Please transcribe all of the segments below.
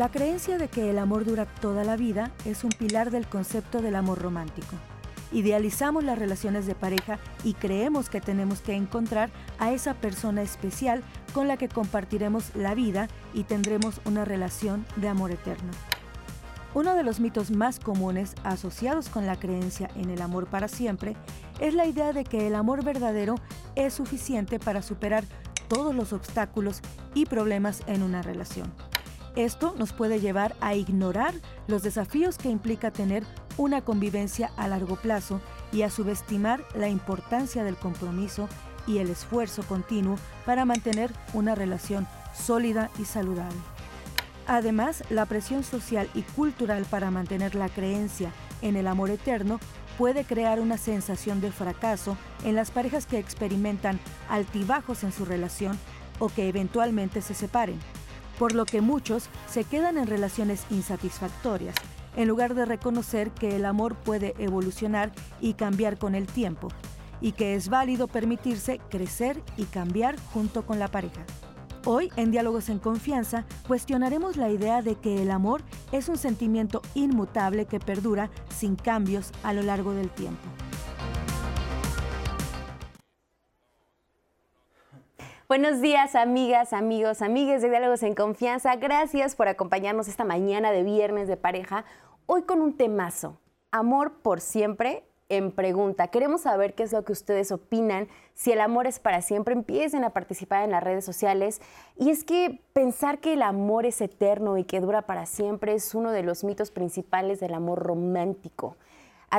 La creencia de que el amor dura toda la vida es un pilar del concepto del amor romántico. Idealizamos las relaciones de pareja y creemos que tenemos que encontrar a esa persona especial con la que compartiremos la vida y tendremos una relación de amor eterno. Uno de los mitos más comunes asociados con la creencia en el amor para siempre es la idea de que el amor verdadero es suficiente para superar todos los obstáculos y problemas en una relación. Esto nos puede llevar a ignorar los desafíos que implica tener una convivencia a largo plazo y a subestimar la importancia del compromiso y el esfuerzo continuo para mantener una relación sólida y saludable. Además, la presión social y cultural para mantener la creencia en el amor eterno puede crear una sensación de fracaso en las parejas que experimentan altibajos en su relación o que eventualmente se separen, por lo que muchos se quedan en relaciones insatisfactorias, en lugar de reconocer que el amor puede evolucionar y cambiar con el tiempo, y que es válido permitirse crecer y cambiar junto con la pareja. Hoy, en Diálogos en Confianza, cuestionaremos la idea de que el amor es un sentimiento inmutable que perdura sin cambios a lo largo del tiempo. Buenos días, amigas, amigos, amigues de Diálogos en Confianza. Gracias por acompañarnos esta mañana de viernes de pareja. Hoy con un temazo, amor por siempre en pregunta. Queremos saber qué es lo que ustedes opinan, si el amor es para siempre, empiecen a participar en las redes sociales. Y es que pensar que el amor es eterno y que dura para siempre es uno de los mitos principales del amor romántico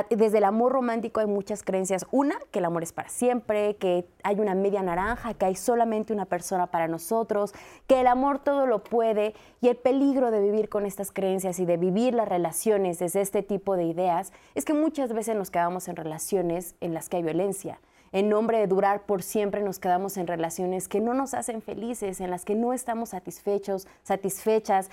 desde el amor romántico hay muchas creencias. Una, que el amor es para siempre, que hay una media naranja, que hay solamente una persona para nosotros, que el amor todo lo puede y el peligro de vivir con estas creencias y de vivir las relaciones desde este tipo de ideas es que muchas veces nos quedamos en relaciones en las que hay violencia. En nombre de durar por siempre nos quedamos en relaciones que no nos hacen felices, en las que no estamos satisfechos, satisfechas.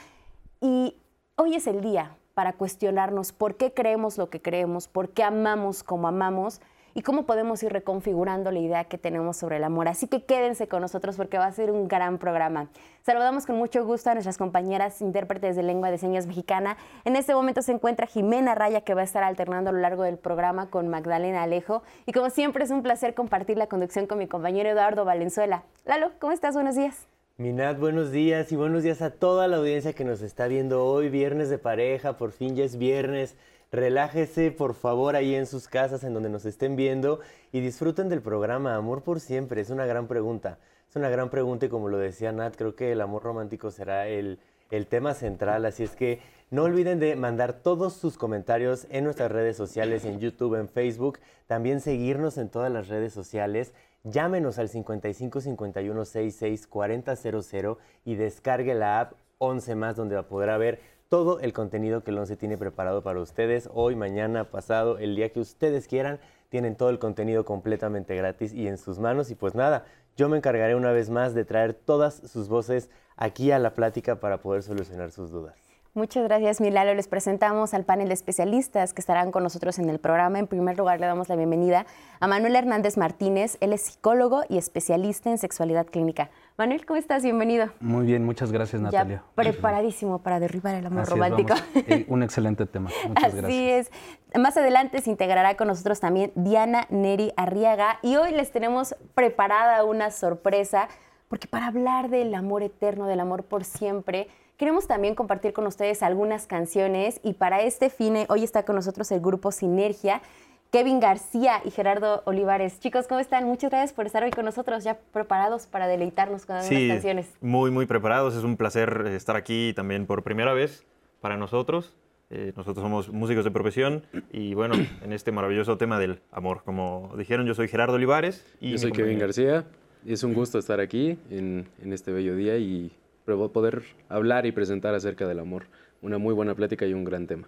Y hoy es el día para cuestionarnos por qué creemos lo que creemos, por qué amamos como amamos y cómo podemos ir reconfigurando la idea que tenemos sobre el amor. Así que quédense con nosotros porque va a ser un gran programa. Saludamos con mucho gusto a nuestras compañeras intérpretes de lengua de señas mexicana. En este momento se encuentra Jimena Raya que va a estar alternando a lo largo del programa con Magdalena Alejo. Y como siempre es un placer compartir la conducción con mi compañero Eduardo Valenzuela. Lalo, ¿cómo estás? Buenos días. Minat, buenos días y buenos días a toda la audiencia que nos está viendo hoy, viernes de pareja, por fin ya es viernes. Relájese por favor ahí en sus casas en donde nos estén viendo y disfruten del programa Amor por siempre. Es una gran pregunta. Es una gran pregunta y como lo decía Nat, creo que el amor romántico será el, el tema central. Así es que no olviden de mandar todos sus comentarios en nuestras redes sociales, en YouTube, en Facebook. También seguirnos en todas las redes sociales. Llámenos al 55 51 66 4000 y descargue la app 11 más donde podrá ver todo el contenido que el 11 tiene preparado para ustedes hoy, mañana, pasado, el día que ustedes quieran. Tienen todo el contenido completamente gratis y en sus manos. Y pues nada, yo me encargaré una vez más de traer todas sus voces aquí a la plática para poder solucionar sus dudas. Muchas gracias, Milalo. Les presentamos al panel de especialistas que estarán con nosotros en el programa. En primer lugar, le damos la bienvenida a Manuel Hernández Martínez. Él es psicólogo y especialista en sexualidad clínica. Manuel, ¿cómo estás? Bienvenido. Muy bien, muchas gracias, Natalia. preparadísimo para derribar el amor romántico. Eh, un excelente tema. Muchas gracias. Así es. Más adelante se integrará con nosotros también Diana Neri Arriaga y hoy les tenemos preparada una sorpresa porque para hablar del amor eterno, del amor por siempre, Queremos también compartir con ustedes algunas canciones y para este fin eh, hoy está con nosotros el grupo Sinergia. Kevin García y Gerardo Olivares. Chicos, ¿cómo están? Muchas gracias por estar hoy con nosotros, ya preparados para deleitarnos con algunas sí, canciones. Muy, muy preparados. Es un placer eh, estar aquí también por primera vez para nosotros. Eh, nosotros somos músicos de profesión y bueno, en este maravilloso tema del amor. Como dijeron, yo soy Gerardo Olivares. Y yo soy Kevin García. Y es un gusto estar aquí en, en este bello día y poder hablar y presentar acerca del amor. Una muy buena plática y un gran tema.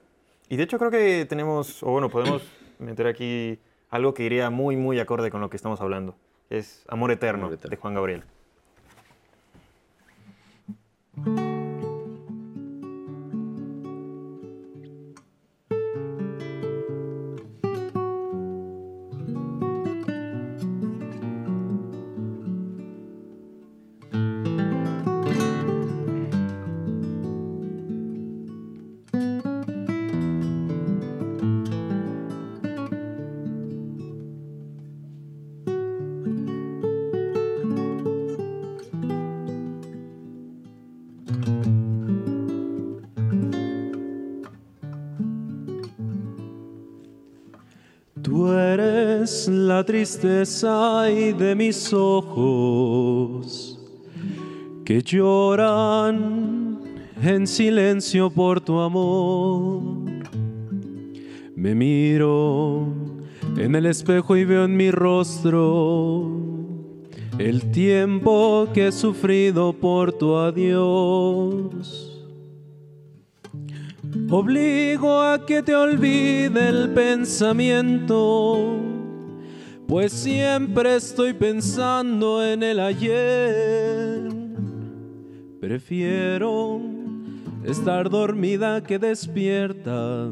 Y de hecho creo que tenemos, o bueno, podemos meter aquí algo que iría muy, muy acorde con lo que estamos hablando. Es Amor Eterno, Amor Eterno. de Juan Gabriel. Tristeza y de mis ojos que lloran en silencio por tu amor. Me miro en el espejo y veo en mi rostro el tiempo que he sufrido por tu adiós. Obligo a que te olvide el pensamiento, pues siempre estoy pensando en el ayer. Prefiero estar dormida que despierta,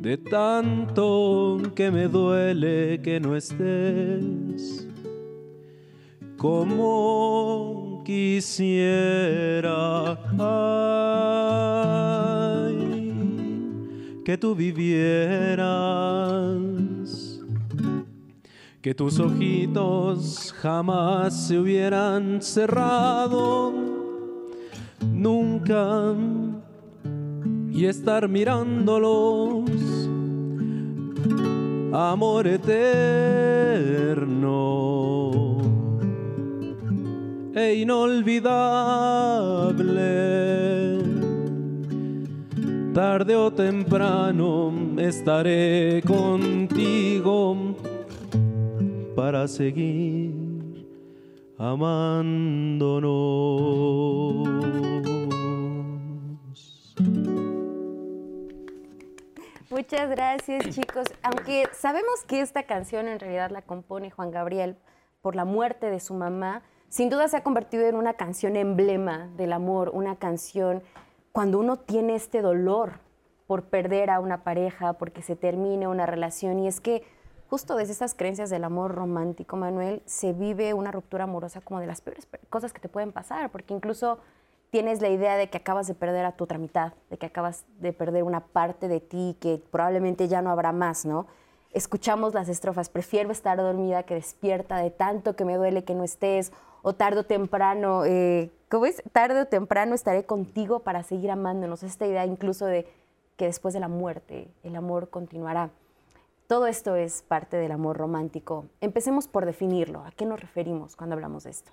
de tanto que me duele que no estés. Como quisiera que tú vivieras, que tus ojitos jamás se hubieran cerrado, nunca, y estar mirándolos, amor eterno. E inolvidable tarde o temprano estaré contigo para seguir amándonos. Muchas gracias chicos. Aunque sabemos que esta canción en realidad la compone Juan Gabriel por la muerte de su mamá, sin duda se ha convertido en una canción emblema del amor, una canción cuando uno tiene este dolor por perder a una pareja, porque se termine una relación, y es que justo desde esas creencias del amor romántico, Manuel, se vive una ruptura amorosa como de las peores cosas que te pueden pasar, porque incluso tienes la idea de que acabas de perder a tu otra mitad, de que acabas de perder una parte de ti que probablemente ya no habrá más, ¿no? Escuchamos las estrofas, prefiero estar dormida que despierta de tanto que me duele que no estés, o tarde o temprano, eh, ¿cómo es? Tarde o temprano estaré contigo para seguir amándonos. Esta idea incluso de que después de la muerte el amor continuará. Todo esto es parte del amor romántico. Empecemos por definirlo. ¿A qué nos referimos cuando hablamos de esto?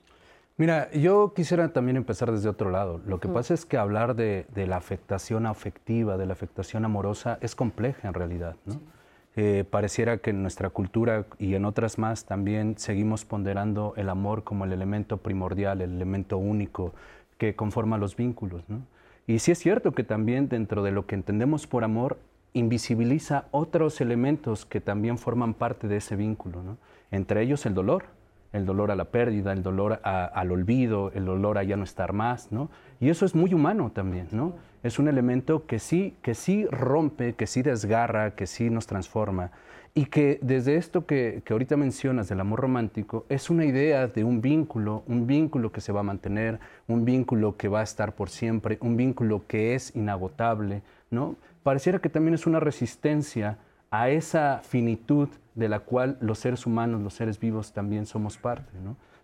Mira, yo quisiera también empezar desde otro lado. Lo que pasa es que hablar de, la afectación afectiva, de la afectación amorosa, es compleja en realidad. ¿no? Eh, pareciera que en nuestra cultura y en otras más también seguimos ponderando el amor como el elemento primordial, el elemento único que conforma los vínculos. Y sí es cierto que también dentro de lo que entendemos por amor invisibiliza otros elementos que también forman parte de ese vínculo, entre ellos el dolor, el dolor a la pérdida, el dolor al olvido, el dolor a ya no estar más, ¿no? Y eso es muy humano también, ¿no? Es un elemento que sí, que sí rompe, que sí desgarra, que sí nos transforma. Y que desde esto que, que ahorita mencionas del amor romántico, es una idea de un vínculo, un vínculo que se va a mantener, un vínculo que va a estar por siempre, un vínculo que es inagotable, ¿no? Pareciera que también es una resistencia a esa finitud de la cual los seres humanos, los seres vivos también somos parte.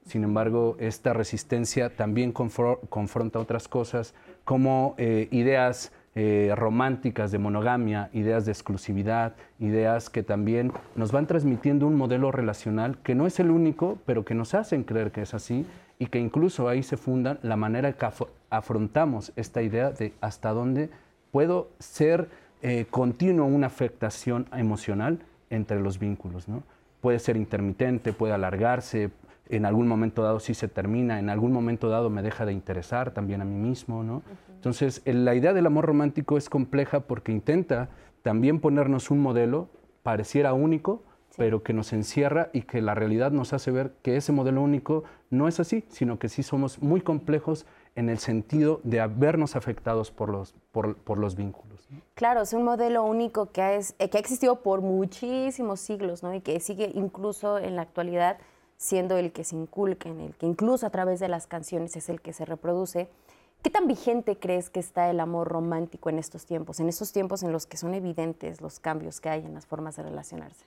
Sin embargo, esta resistencia también confronta otras cosas como eh, ideas eh, románticas de monogamia, ideas de exclusividad, ideas que también nos van transmitiendo un modelo relacional que no es el único, pero que nos hacen creer que es así y que incluso ahí se funda la manera que afrontamos esta idea de hasta dónde puedo ser eh, continuo una afectación emocional entre los vínculos. ¿no? Puede ser intermitente, puede alargarse, en algún momento dado sí se termina, en algún momento dado me deja de interesar también a mí mismo. ¿no? Entonces, la idea del amor romántico es compleja porque intenta también ponernos un modelo, pareciera único, pero que nos encierra y que la realidad nos hace ver que ese modelo único no es así, sino que sí somos muy complejos en el sentido de habernos afectados por los, por, los vínculos. Claro, es un modelo único que ha, eh, que ha existido por muchísimos siglos ¿no? y que sigue incluso en la actualidad siendo el que se inculca, en el que incluso a través de las canciones es el que se reproduce. ¿Qué tan vigente crees que está el amor romántico en estos tiempos, en estos tiempos en los que son evidentes los cambios que hay en las formas de relacionarse?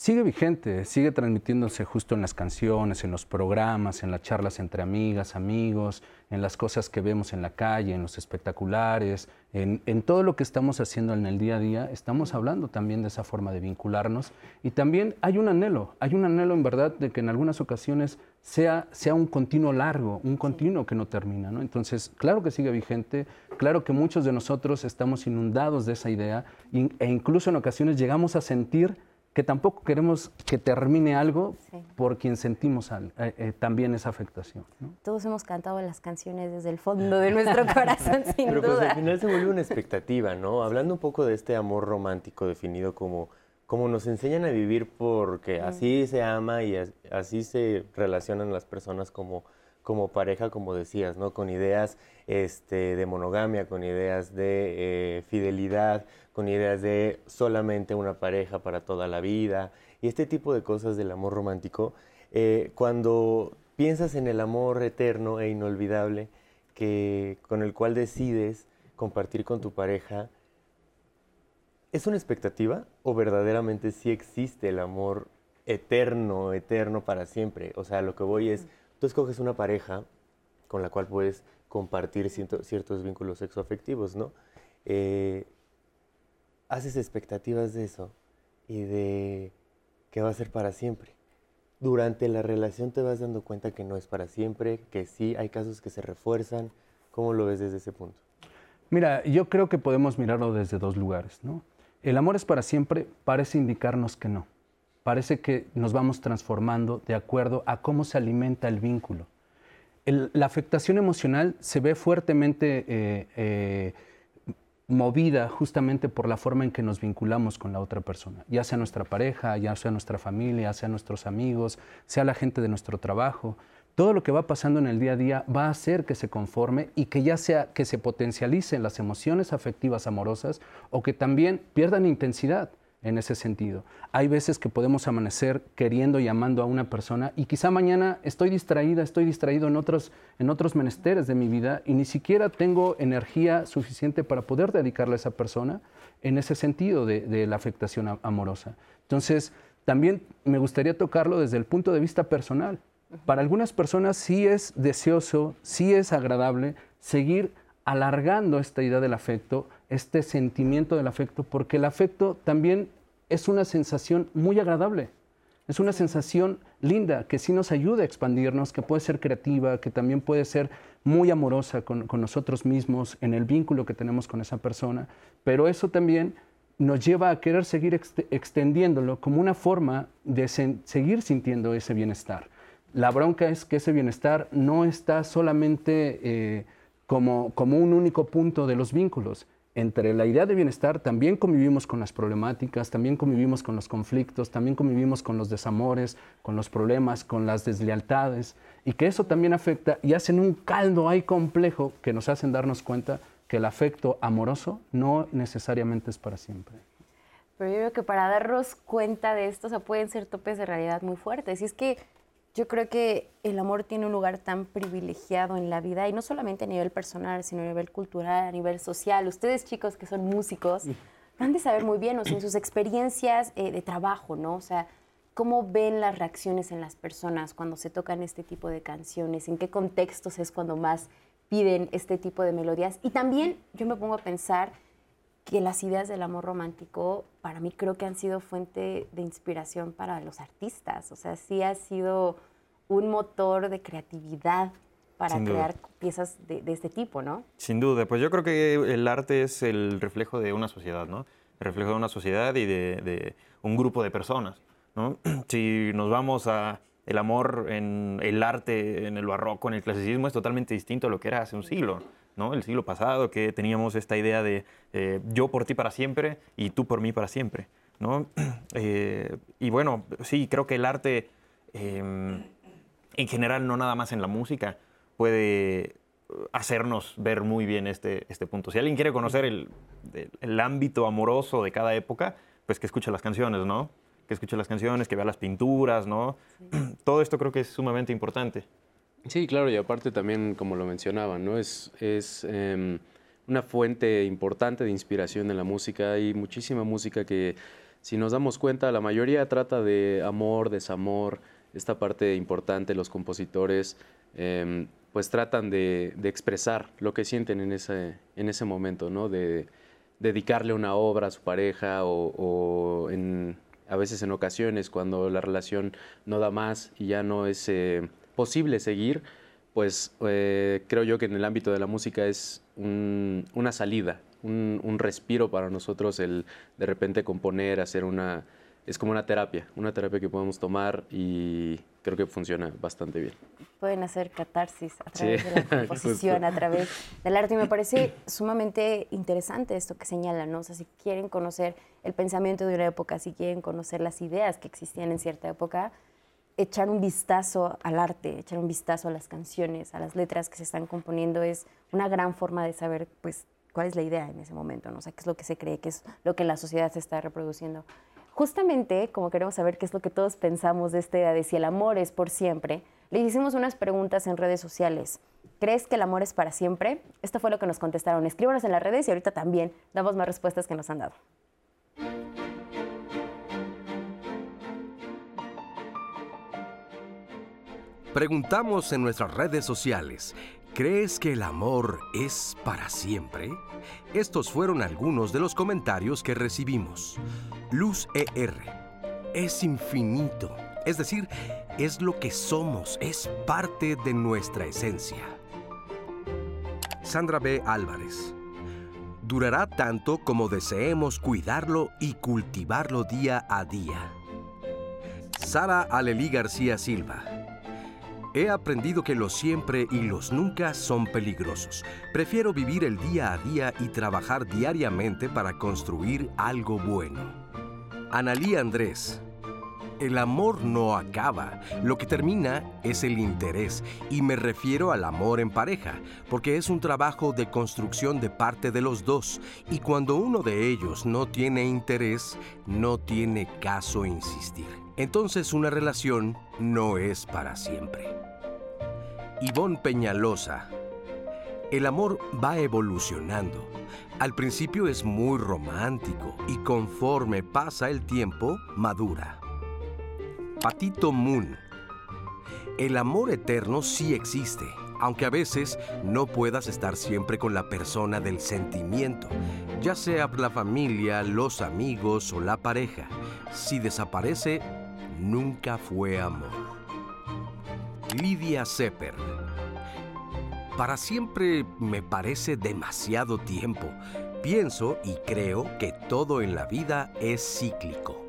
Sigue vigente, sigue transmitiéndose justo en las canciones, en los programas, en las charlas entre amigas, amigos, en las cosas que vemos en la calle, en los espectaculares, en, en todo lo que estamos haciendo en el día a día, estamos hablando también de esa forma de vincularnos y también hay un anhelo, hay un anhelo en verdad de que en algunas ocasiones sea, sea un continuo largo, un continuo que no termina. ¿no? Entonces, claro que sigue vigente, claro que muchos de nosotros estamos inundados de esa idea e incluso en ocasiones llegamos a sentir que tampoco queremos que termine algo Sí. por quien sentimos al- eh, eh, también esa afectación. ¿no? Todos hemos cantado las canciones desde el fondo de nuestro corazón, sin Pero pues al final se vuelve una expectativa, ¿no? Hablando un poco de este amor romántico definido como, como nos enseñan a vivir porque así se ama y as- así se relacionan las personas como, como pareja, como decías, ¿no? Con ideas este, de monogamia, con ideas de eh, fidelidad, con ideas de solamente una pareja para toda la vida y este tipo de cosas del amor romántico. eh, cuando piensas en el amor eterno e inolvidable, que, con el cual decides compartir con tu pareja, ¿es una expectativa o verdaderamente sí existe el amor eterno, eterno para siempre? O sea, lo que voy es, tú escoges una pareja con la cual puedes compartir ciertos vínculos sexoafectivos, ¿no? Eh, haces expectativas de eso y de que va a ser para siempre. Durante la relación te vas dando cuenta que no es para siempre, que sí hay casos que se refuerzan. ¿Cómo lo ves desde ese punto? Mira, yo creo que podemos mirarlo desde dos lugares. ¿no? El amor es para siempre parece indicarnos que no. Parece que nos vamos transformando de acuerdo a cómo se alimenta el vínculo. La afectación emocional se ve fuertemente eh, eh, movida justamente por la forma en que nos vinculamos con la otra persona, ya sea nuestra pareja, ya sea nuestra familia, sea nuestros amigos, sea la gente de nuestro trabajo. Todo lo que va pasando en el día a día va a hacer que se conforme y que ya sea que se potencialicen las emociones afectivas amorosas o que también pierdan intensidad en ese sentido. Hay veces que podemos amanecer queriendo y amando a una persona y quizá mañana estoy distraída, estoy distraído en otros, en otros menesteres de mi vida y ni siquiera tengo energía suficiente para poder dedicarle a esa persona en ese sentido de, de la afectación amorosa. Entonces, también me gustaría tocarlo desde el punto de vista personal. Para algunas personas sí es deseoso, sí es agradable seguir alargando esta idea del afecto, este sentimiento del afecto, porque el afecto también es una sensación muy agradable. Es una sensación linda que sí nos ayuda a expandirnos, que puede ser creativa, que también puede ser muy amorosa con, con nosotros mismos, en el vínculo que tenemos con esa persona. Pero eso también nos lleva a querer seguir ext- extendiéndolo como una forma de seguir sintiendo ese bienestar. La bronca es que ese bienestar no está solamente eh, como, como un único punto de los vínculos. Entre la idea de bienestar también convivimos con las problemáticas, también convivimos con los conflictos, también convivimos con los desamores, con los problemas, con las deslealtades, y que eso también afecta y hacen un caldo ahí complejo que nos hacen darnos cuenta que el afecto amoroso no necesariamente es para siempre. Pero yo creo que para darnos cuenta de esto, o sea, pueden ser topes de realidad muy fuertes. Y es que yo creo que el amor tiene un lugar tan privilegiado en la vida, y no solamente a nivel personal, sino a nivel cultural, a nivel social. Ustedes, chicos que son músicos, han de saber muy bien, o sea, en sus experiencias eh, de trabajo, ¿no? O sea, ¿cómo ven las reacciones en las personas cuando se tocan este tipo de canciones? ¿En qué contextos es cuando más piden este tipo de melodías? Y también yo me pongo a pensar que las ideas del amor romántico para mí creo que han sido fuente de inspiración para los artistas. O sea, sí ha sido un motor de creatividad para Sin duda. crear piezas de, de este tipo, ¿no? Sin duda, pues yo creo que el arte es el reflejo de una sociedad, ¿no? El reflejo de una sociedad y de, de un grupo de personas, ¿no? Si nos vamos a el amor en el arte, en el barroco, en el clasicismo, es totalmente distinto a lo que era hace un siglo, ¿no? El siglo pasado, que teníamos esta idea de eh, yo por ti para siempre y tú por mí para siempre, ¿no? Eh, y bueno, sí, creo que el arte... em, en general, no nada más en la música, puede hacernos ver muy bien este, este punto. Si alguien quiere conocer el, el- el ámbito amoroso de cada época, pues que escuche las canciones, ¿no? Que escuche las canciones, que vea las pinturas, ¿no? Todo esto creo que es sumamente importante. Sí, claro, y aparte también, como lo mencionaba, ¿no? Es, es em, una fuente importante de inspiración en la música. Hay muchísima música que si nos damos cuenta, la mayoría trata de amor, desamor, esta parte importante, los compositores, em, pues tratan de, de expresar lo que sienten en ese, en ese momento, ¿no? De dedicarle una obra a su pareja o, o en, a veces en ocasiones cuando la relación no da más y ya no es eh, posible seguir, pues eh, creo yo que en el ámbito de la música es un- una salida, un, un respiro para nosotros el de repente componer, hacer una... Es como una terapia, una terapia que podemos tomar y creo que funciona bastante bien. Pueden hacer catarsis a Sí, través de la composición, a través del arte. Y me parece sumamente interesante esto que señalan, ¿no? O sea, si quieren conocer el pensamiento de una época, si quieren conocer las ideas que existían en cierta época, echar un vistazo al arte, echar un vistazo a las canciones, a las letras que se están componiendo es una gran forma de saber, pues, cuál es la idea en ese momento, ¿no? O qué es lo que se cree, qué es lo que la sociedad se está reproduciendo. Justamente, como queremos saber qué es lo que todos pensamos de esta idea de si el amor es por siempre, le hicimos unas preguntas en redes sociales. ¿Crees que el amor es para siempre? Esto fue lo que nos contestaron. Escríbanos en las redes y ahorita también damos más respuestas que nos han dado. Preguntamos en nuestras redes sociales, ¿crees que el amor es para siempre? Estos fueron algunos de los comentarios que recibimos. Luz ER, es infinito, es decir, es lo que somos, es parte de nuestra esencia. Sandra B. Álvarez, durará tanto como deseemos cuidarlo y cultivarlo día a día. Sara Alelí García Silva, He aprendido que los siempre y los nunca son peligrosos. Prefiero vivir el día a día y trabajar diariamente para construir algo bueno. Analí Andrés. El amor no acaba, lo que termina es el interés, y me refiero al amor en pareja, porque es un trabajo de construcción de parte de los dos, y cuando uno de ellos no tiene interés, no tiene caso insistir. Entonces una relación no es para siempre. Ivonne Peñalosa. El amor va evolucionando. Al principio es muy romántico y conforme pasa el tiempo, madura. Patito Moon. El amor eterno sí existe, aunque a veces no puedas estar siempre con la persona del sentimiento, ya sea la familia, los amigos o la pareja. Si desaparece, nunca fue amor. Lidia Sepper. Para siempre me parece demasiado tiempo. Pienso y creo que todo en la vida es cíclico.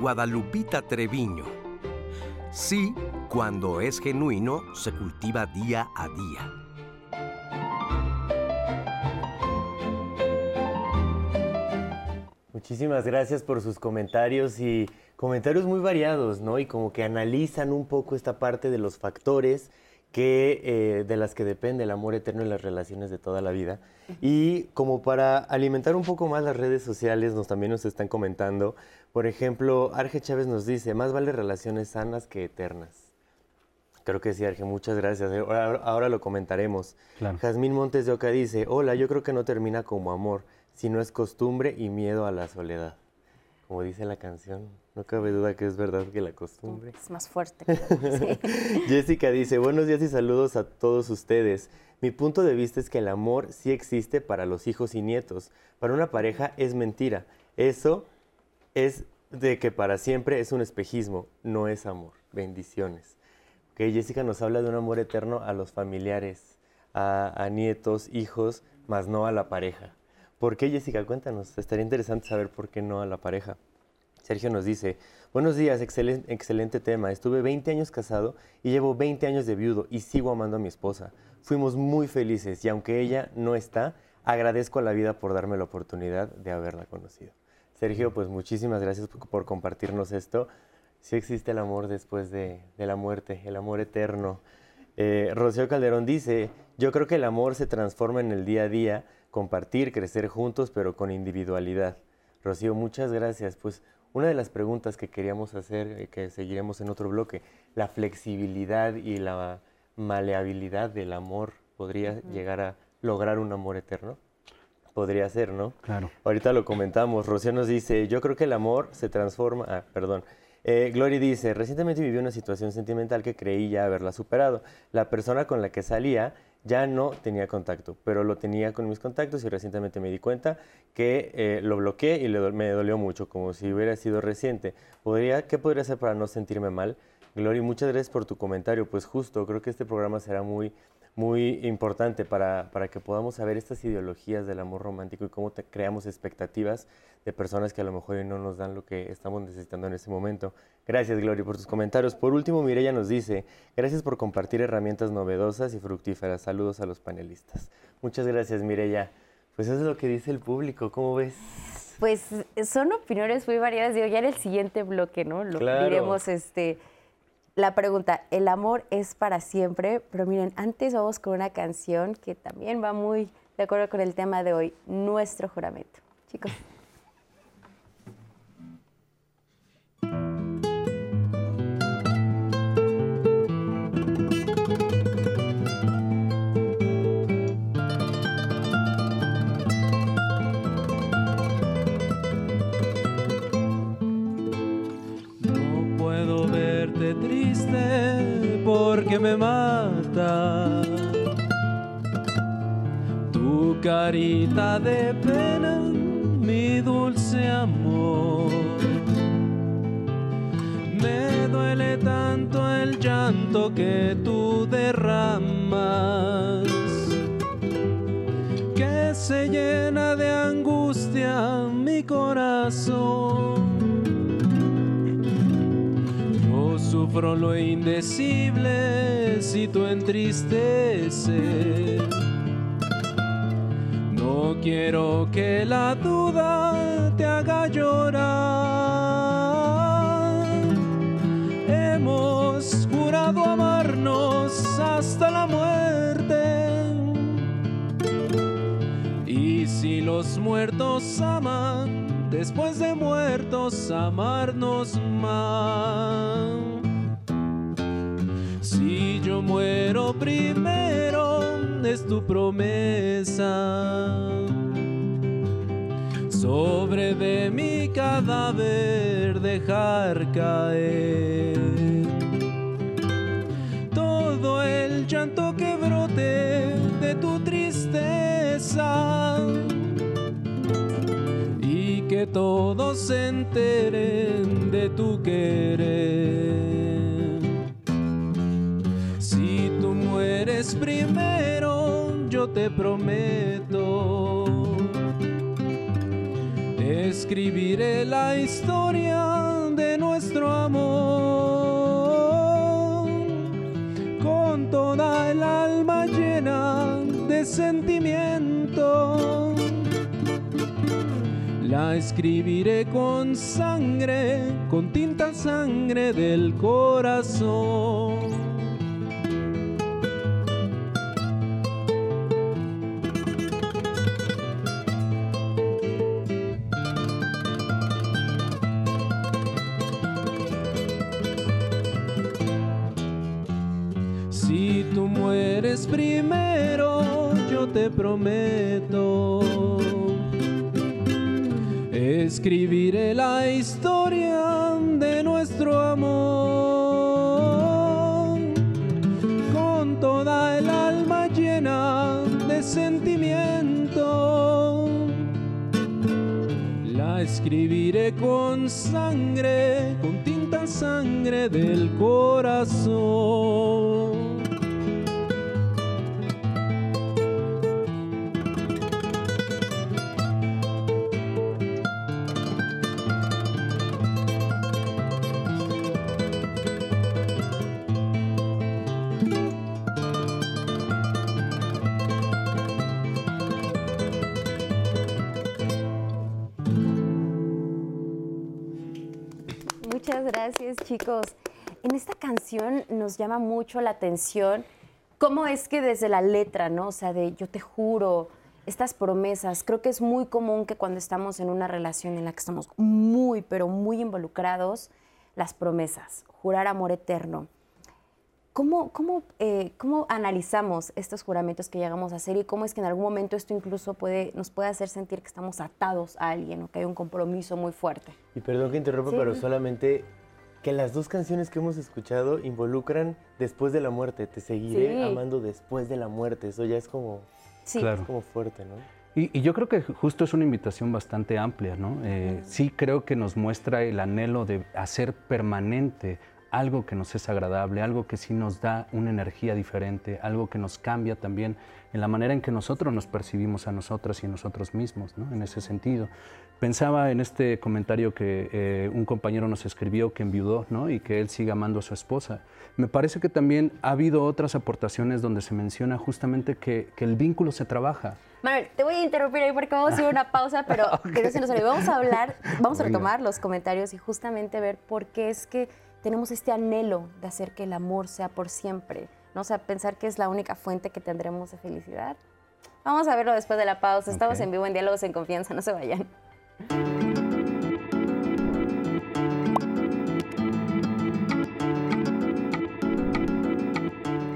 Guadalupita Treviño. Sí, cuando es genuino, se cultiva día a día. Muchísimas gracias por sus comentarios y comentarios muy variados, ¿no? Y como que analizan un poco esta parte de los factores que, eh, de las que depende el amor eterno en las relaciones de toda la vida. Y como para alimentar un poco más las redes sociales, nos también nos están comentando. Por ejemplo, Arge Chávez nos dice, más vale relaciones sanas que eternas. Creo que sí, Arge, muchas gracias. Ahora, ahora lo comentaremos. Claro. Jazmín Montes de Oca dice, hola, yo creo que no termina como amor, sino es costumbre y miedo a la soledad. Como dice la canción, no cabe duda que es verdad que la costumbre. Es más fuerte. Sí. Jessica dice, buenos días y saludos a todos ustedes. Mi punto de vista es que el amor sí existe para los hijos y nietos. Para una pareja es mentira. Eso es de que para siempre es un espejismo, no es amor. Bendiciones. Ok, Jessica nos habla de un amor eterno a los familiares, a, a nietos, hijos, más no a la pareja. ¿Por qué, Jessica? Cuéntanos. Estaría interesante saber por qué no a la pareja. Sergio nos dice, buenos días, excelen- excelente tema. Estuve 20 años casado y llevo 20 años de viudo y sigo amando a mi esposa. Fuimos muy felices y aunque ella no está, agradezco a la vida por darme la oportunidad de haberla conocido. Sergio, pues muchísimas gracias por, compartirnos esto. Sí existe el amor después de, de la muerte, el amor eterno. Eh, Rocío Calderón dice, yo creo que el amor se transforma en el día a día, compartir, crecer juntos, pero con individualidad. Rocío, muchas gracias. Pues una de las preguntas que queríamos hacer, eh, que seguiremos en otro bloque, la flexibilidad y la maleabilidad del amor, ¿podría llegar a lograr un amor eterno? podría ser, ¿no? Claro. Ahorita lo comentamos. Rocío nos dice, yo creo que el amor se transforma... Ah, perdón. Eh, Glory dice, recientemente viví una situación sentimental que creí ya haberla superado. La persona con la que salía ya no tenía contacto, pero lo tenía con mis contactos y recientemente me di cuenta que eh, lo bloqueé y le do- me dolió mucho, como si hubiera sido reciente. ¿Podría, ¿Qué podría hacer para no sentirme mal? Glory, muchas gracias por tu comentario. Pues justo, creo que este programa será muy, muy importante para, para que podamos saber estas ideologías del amor romántico y cómo te- creamos expectativas de personas que a lo mejor no nos dan lo que estamos necesitando en este momento. Gracias, Gloria, por tus comentarios. Por último, Mireya nos dice, gracias por compartir herramientas novedosas y fructíferas. Saludos a los panelistas. Muchas gracias, Mireya. Pues eso es lo que dice el público, ¿cómo ves? Pues son opiniones muy variadas. Digo, ya en el siguiente bloque, ¿no? Lo Claro. diremos este la pregunta, ¿el amor es para siempre? Pero miren, antes vamos con una canción que también va muy de acuerdo con el tema de hoy, nuestro juramento. Chicos. Porque me mata tu carita de pena, mi dulce amor. Me duele tanto el llanto que tú derramas que se llena de angustia mi corazón. Lo indecible si tú entristeces. No quiero que la duda te haga llorar. Hemos jurado amarnos hasta la muerte. Y si los muertos aman, después de muertos amarnos más. Muero primero, es tu promesa. Sobre de mi cadáver dejar caer todo el llanto que brote de tu tristeza y que todos se enteren de tu querer. Mueres primero, yo te prometo. Escribiré la historia de nuestro amor con toda el alma llena de sentimiento. La escribiré con sangre, con tinta sangre del corazón. Primero, yo te prometo. Escribiré la historia de nuestro amor con toda el alma llena de sentimiento. La escribiré con sangre, con tinta sangre del corazón. Muchas gracias, chicos. En esta canción nos llama mucho la atención cómo es que desde la letra, ¿no? O sea, de yo te juro, estas promesas, creo que es muy común que cuando estamos en una relación en la que estamos muy, pero muy involucrados, las promesas, jurar amor eterno. ¿Cómo, cómo, eh, ¿Cómo analizamos estos juramentos que llegamos a hacer y cómo es que en algún momento esto incluso puede, nos puede hacer sentir que estamos atados a alguien o que hay un compromiso muy fuerte? Y perdón que interrumpa, Sí. pero solamente que las dos canciones que hemos escuchado involucran después de la muerte. Te seguiré Sí. amando después de la muerte. Eso ya es como, Sí. Claro. es como fuerte, ¿no? Y, y yo creo que justo es una invitación bastante amplia, ¿no? Eh, sí creo que nos muestra el anhelo de hacer permanente algo que nos es agradable, algo que sí nos da una energía diferente, algo que nos cambia también en la manera en que nosotros nos percibimos a nosotras y a nosotros mismos, ¿no? En ese sentido. Pensaba en este comentario que eh, un compañero nos escribió que enviudó, ¿no? Y que él sigue amando a su esposa. Me parece que también ha habido otras aportaciones donde se menciona justamente que, que el vínculo se trabaja. Manuel, te voy a interrumpir ahí porque vamos a ir a una pausa, pero que no se nos olvide. Vamos a hablar, vamos a Venga. retomar los comentarios y justamente ver por qué es que tenemos este anhelo de hacer que el amor sea por siempre. ¿no? O sea, pensar que es la única fuente que tendremos de felicidad. Vamos a verlo después de la pausa. Estamos en vivo en Diálogos en Confianza, no se vayan.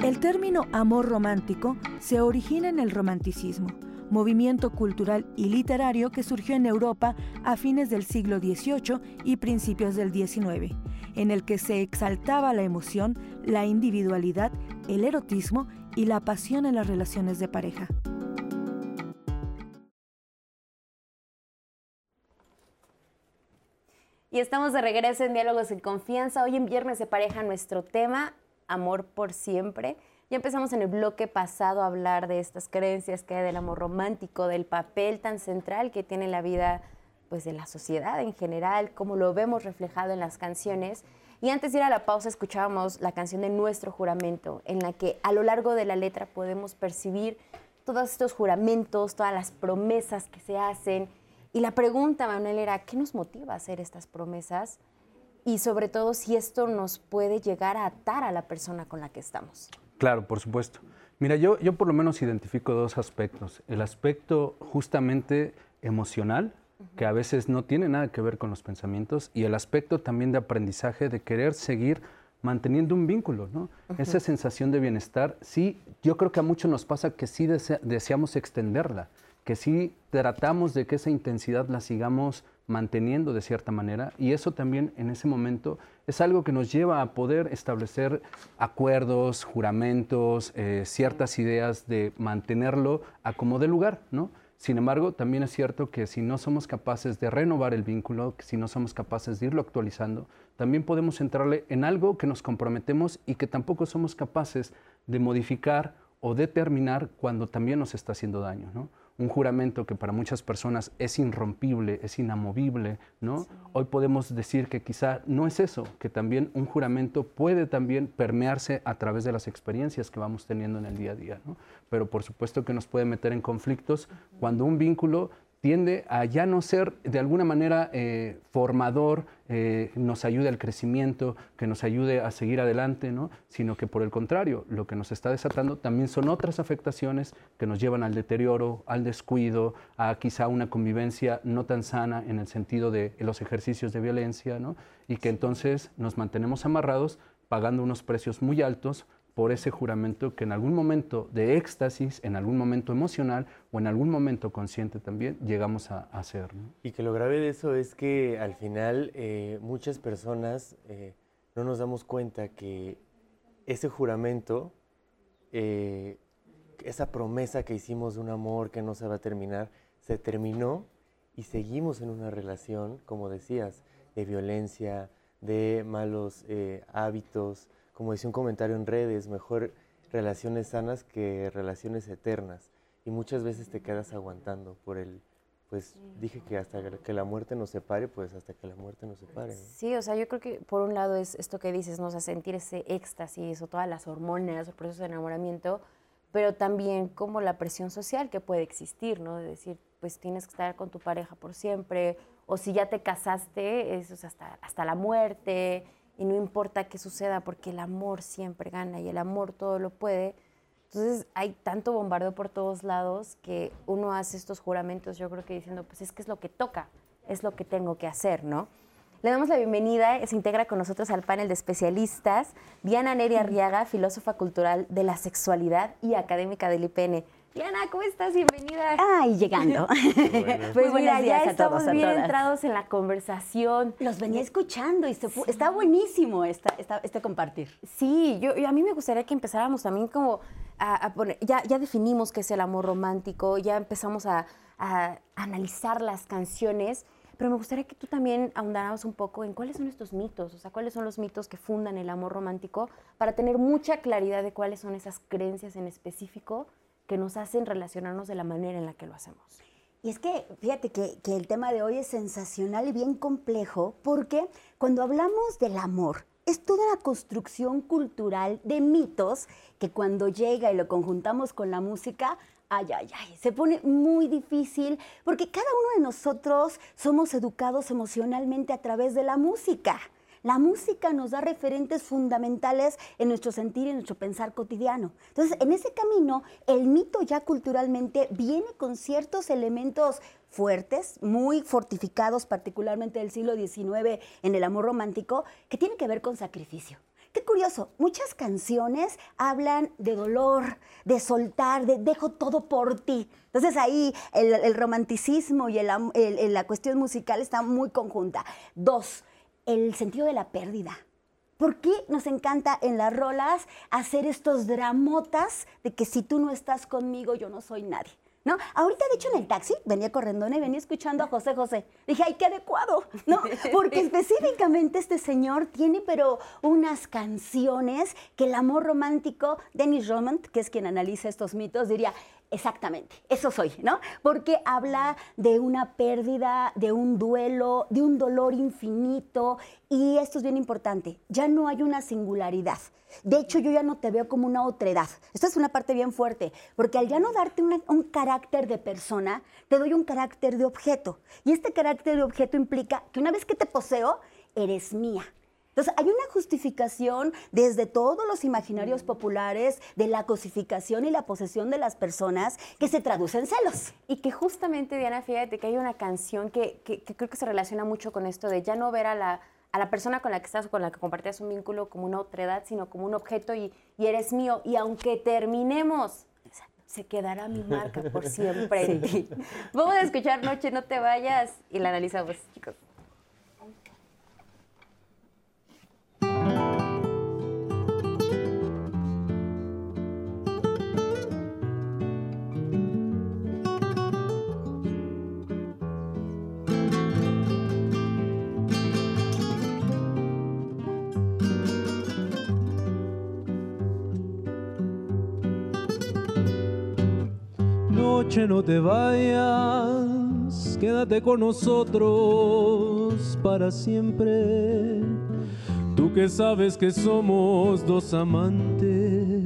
El término amor romántico se origina en el romanticismo, movimiento cultural y literario que surgió en Europa a fines del siglo XVIII y principios del XIX, en el que se exaltaba la emoción, la individualidad, el erotismo y la pasión en las relaciones de pareja. Y estamos de regreso en Diálogos en Confianza. Hoy en Viernes de Pareja nuestro tema, amor por siempre. Ya empezamos en el bloque pasado a hablar de estas creencias que hay del amor romántico, del papel tan central que tiene en la vida pues, de la sociedad en general, cómo lo vemos reflejado en las canciones. Y antes de ir a la pausa escuchábamos la canción de Nuestro Juramento, en la que a lo largo de la letra podemos percibir todos estos juramentos, todas las promesas que se hacen. Y la pregunta, Manuel, era, ¿qué nos motiva a hacer estas promesas? Y sobre todo, si esto nos puede llegar a atar a la persona con la que estamos. Claro, por supuesto. Mira, yo, yo por lo menos identifico dos aspectos. El aspecto justamente emocional, que a veces no tiene nada que ver con los pensamientos, y el aspecto también de aprendizaje, de querer seguir manteniendo un vínculo, ¿no? Esa sensación de bienestar, sí, yo creo que a muchos nos pasa que sí desea- deseamos extenderla, que sí tratamos de que esa intensidad la sigamos manteniendo de cierta manera y eso también en ese momento es algo que nos lleva a poder establecer acuerdos, juramentos, eh, ciertas ideas de mantenerlo a como de lugar, ¿no? Sin embargo, también es cierto que si no somos capaces de renovar el vínculo, si no somos capaces de irlo actualizando, también podemos entrarle en algo que nos comprometemos y que tampoco somos capaces de modificar o determinar cuando también nos está haciendo daño, ¿no? Un juramento que para muchas personas es irrompible, es inamovible, ¿no? Hoy podemos decir que quizá no es eso, que también un juramento puede también permearse a través de las experiencias que vamos teniendo en el día a día, ¿no? Pero por supuesto que nos puede meter en conflictos cuando un vínculo tiende a ya no ser de alguna manera eh, formador, eh, nos ayude al crecimiento, que nos ayude a seguir adelante, ¿no? sino que por el contrario, lo que nos está desatando también son otras afectaciones que nos llevan al deterioro, al descuido, a quizá una convivencia no tan sana en el sentido de los ejercicios de violencia, ¿no? y que entonces nos mantenemos amarrados pagando unos precios muy altos por ese juramento que en algún momento de éxtasis, en algún momento emocional o en algún momento consciente también llegamos a, a hacer. Y que lo grave de eso es que al final eh, muchas personas eh, no nos damos cuenta que ese juramento, eh, esa promesa que hicimos de un amor que no se va a terminar, se terminó y seguimos en una relación, como decías, de violencia, de malos hábitos, como decía un comentario en redes, mejor relaciones sanas que relaciones eternas. Y muchas veces te quedas aguantando por el, pues dije que hasta que la muerte nos separe, pues hasta que la muerte nos separe. Sí, o sea, yo creo que por un lado es esto que dices, ¿no? O sea, sentir ese éxtasis o todas las hormonas, el proceso de enamoramiento, pero también como la presión social que puede existir, ¿no? De decir, pues tienes que estar con tu pareja por siempre, o si ya te casaste, eso es hasta, hasta la muerte, y no importa qué suceda, porque el amor siempre gana y el amor todo lo puede. Entonces hay tanto bombardeo por todos lados que uno hace estos juramentos, yo creo que diciendo, pues es que es lo que toca, es lo que tengo que hacer, ¿no? Le damos la bienvenida, se integra con nosotros al panel de especialistas, Diana Neri Arriaga, filósofa cultural de la sexualidad y académica del IPN. Diana, ¿cómo estás? Bienvenida. Ay, llegando. Pues Muy mira, buenos ya días a estamos todos, a bien todas. entrados en la conversación. Los venía escuchando y se fu- está buenísimo esta, esta- este compartir. Sí, yo, yo- a mí me gustaría que empezáramos también como a, a poner, ya, ya definimos qué es el amor romántico, ya empezamos a, a analizar las canciones, pero me gustaría que tú también ahondaras un poco en cuáles son estos mitos, o sea, cuáles son los mitos que fundan el amor romántico para tener mucha claridad de cuáles son esas creencias en específico que nos hacen relacionarnos de la manera en la que lo hacemos. Y es que, fíjate que, que el tema de hoy es sensacional y bien complejo, porque cuando hablamos del amor, es toda una construcción cultural de mitos que cuando llega y lo conjuntamos con la música, ay, ay, ay, se pone muy difícil, porque cada uno de nosotros somos educados emocionalmente a través de la música. La música nos da referentes fundamentales en nuestro sentir y en nuestro pensar cotidiano. Entonces, en ese camino, el mito ya culturalmente viene con ciertos elementos fuertes, muy fortificados, particularmente del siglo XIX en el amor romántico, que tienen que ver con sacrificio. Qué curioso, muchas canciones hablan de dolor, de soltar, de dejo todo por ti. Entonces ahí el, romanticismo y la cuestión musical está muy conjunta. Dos, el sentido de la pérdida. ¿Por qué nos encanta en las rolas hacer estos dramotas de que si tú no estás conmigo yo no soy nadie? ¿No? Ahorita, de hecho, en el taxi venía corriendo y venía escuchando a José José. Dije, ¡ay, qué adecuado! ¿No? Porque específicamente este señor tiene, pero unas canciones que el amor romántico, Dennis Romand, que es quien analiza estos mitos, diría, Exactamente, eso soy, ¿no? Porque habla de una pérdida, de un duelo, de un dolor infinito y esto es bien importante, ya no hay una singularidad. De hecho, yo ya no te veo como una otredad. Esta es una parte bien fuerte, porque al ya no darte un carácter de persona, te doy un carácter de objeto. Y este carácter de objeto implica que una vez que te poseo, eres mía. Entonces, hay una justificación desde todos los imaginarios populares de la cosificación y la posesión de las personas que se traduce en celos. Y que justamente, Diana, fíjate que hay una canción que, que- que creo que se relaciona mucho con esto de ya no ver a la, a la persona con la que estás o con la que compartías un vínculo como una otredad, sino como un objeto y, y eres mío. Y aunque terminemos, se quedará mi marca por siempre en ti. Vamos a escuchar Noche, no te vayas y la analizamos, chicos. Noche no te vayas, quédate con nosotros para siempre. Tú que sabes que somos dos amantes,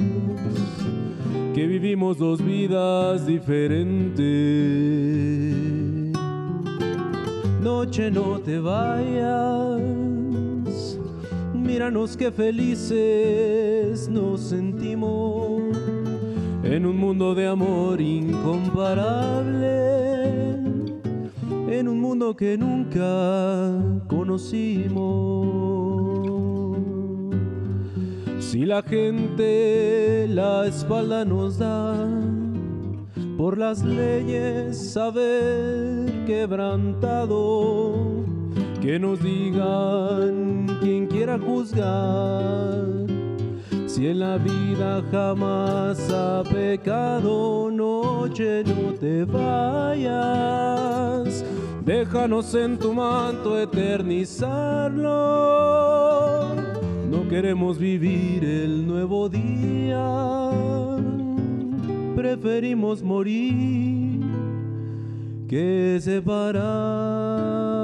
que vivimos dos vidas diferentes. Noche no te vayas, míranos qué felices nos sentimos en un mundo de amor incomparable, en un mundo que nunca conocimos. Si la gente la espalda nos da, por las leyes saber quebrantado, que nos digan quien quiera juzgar. Si en la vida jamás ha pecado, noche no te vayas. Déjanos en tu manto eternizarlo. No queremos vivir el nuevo día. Preferimos morir que separarnos.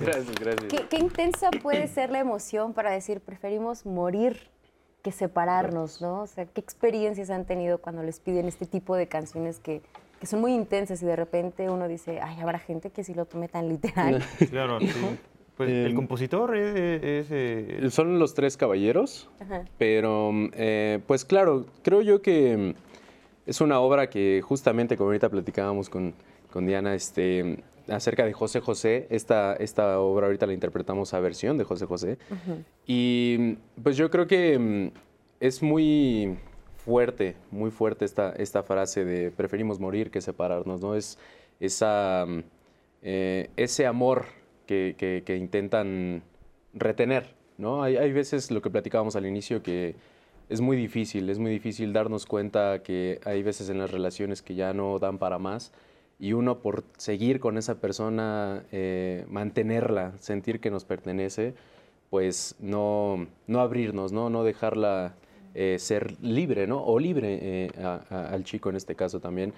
Gracias. Gracias. ¿Qué, qué intensa puede ser la emoción para decir preferimos morir que separarnos, ¿no? O sea, ¿qué experiencias han tenido cuando les piden este tipo de canciones que, que son muy intensas y de repente uno dice, ay, habrá gente que sí lo tome tan literal? Claro, sí. Pues el Em, compositor es... es, eh, Son los tres caballeros, Ajá. pero eh, pues claro, creo yo que es una obra que justamente como ahorita platicábamos con, con Diana este, acerca de José José, esta, esta obra ahorita la interpretamos a versión de José José, y pues yo creo que mm, es muy fuerte, muy fuerte esta, esta frase de preferimos morir que separarnos, ¿no? Es esa, mm, eh, ese amor que, que- que intentan retener, ¿no? Hay, hay veces, lo que platicábamos al inicio, que es muy difícil, es muy difícil darnos cuenta que hay veces en las relaciones que ya no dan para más y uno por seguir con esa persona, eh, mantenerla, sentir que nos pertenece, pues no, no abrirnos, ¿no? No dejarla eh, ser libre, ¿no? O libre eh, a- a- al chico en este caso también.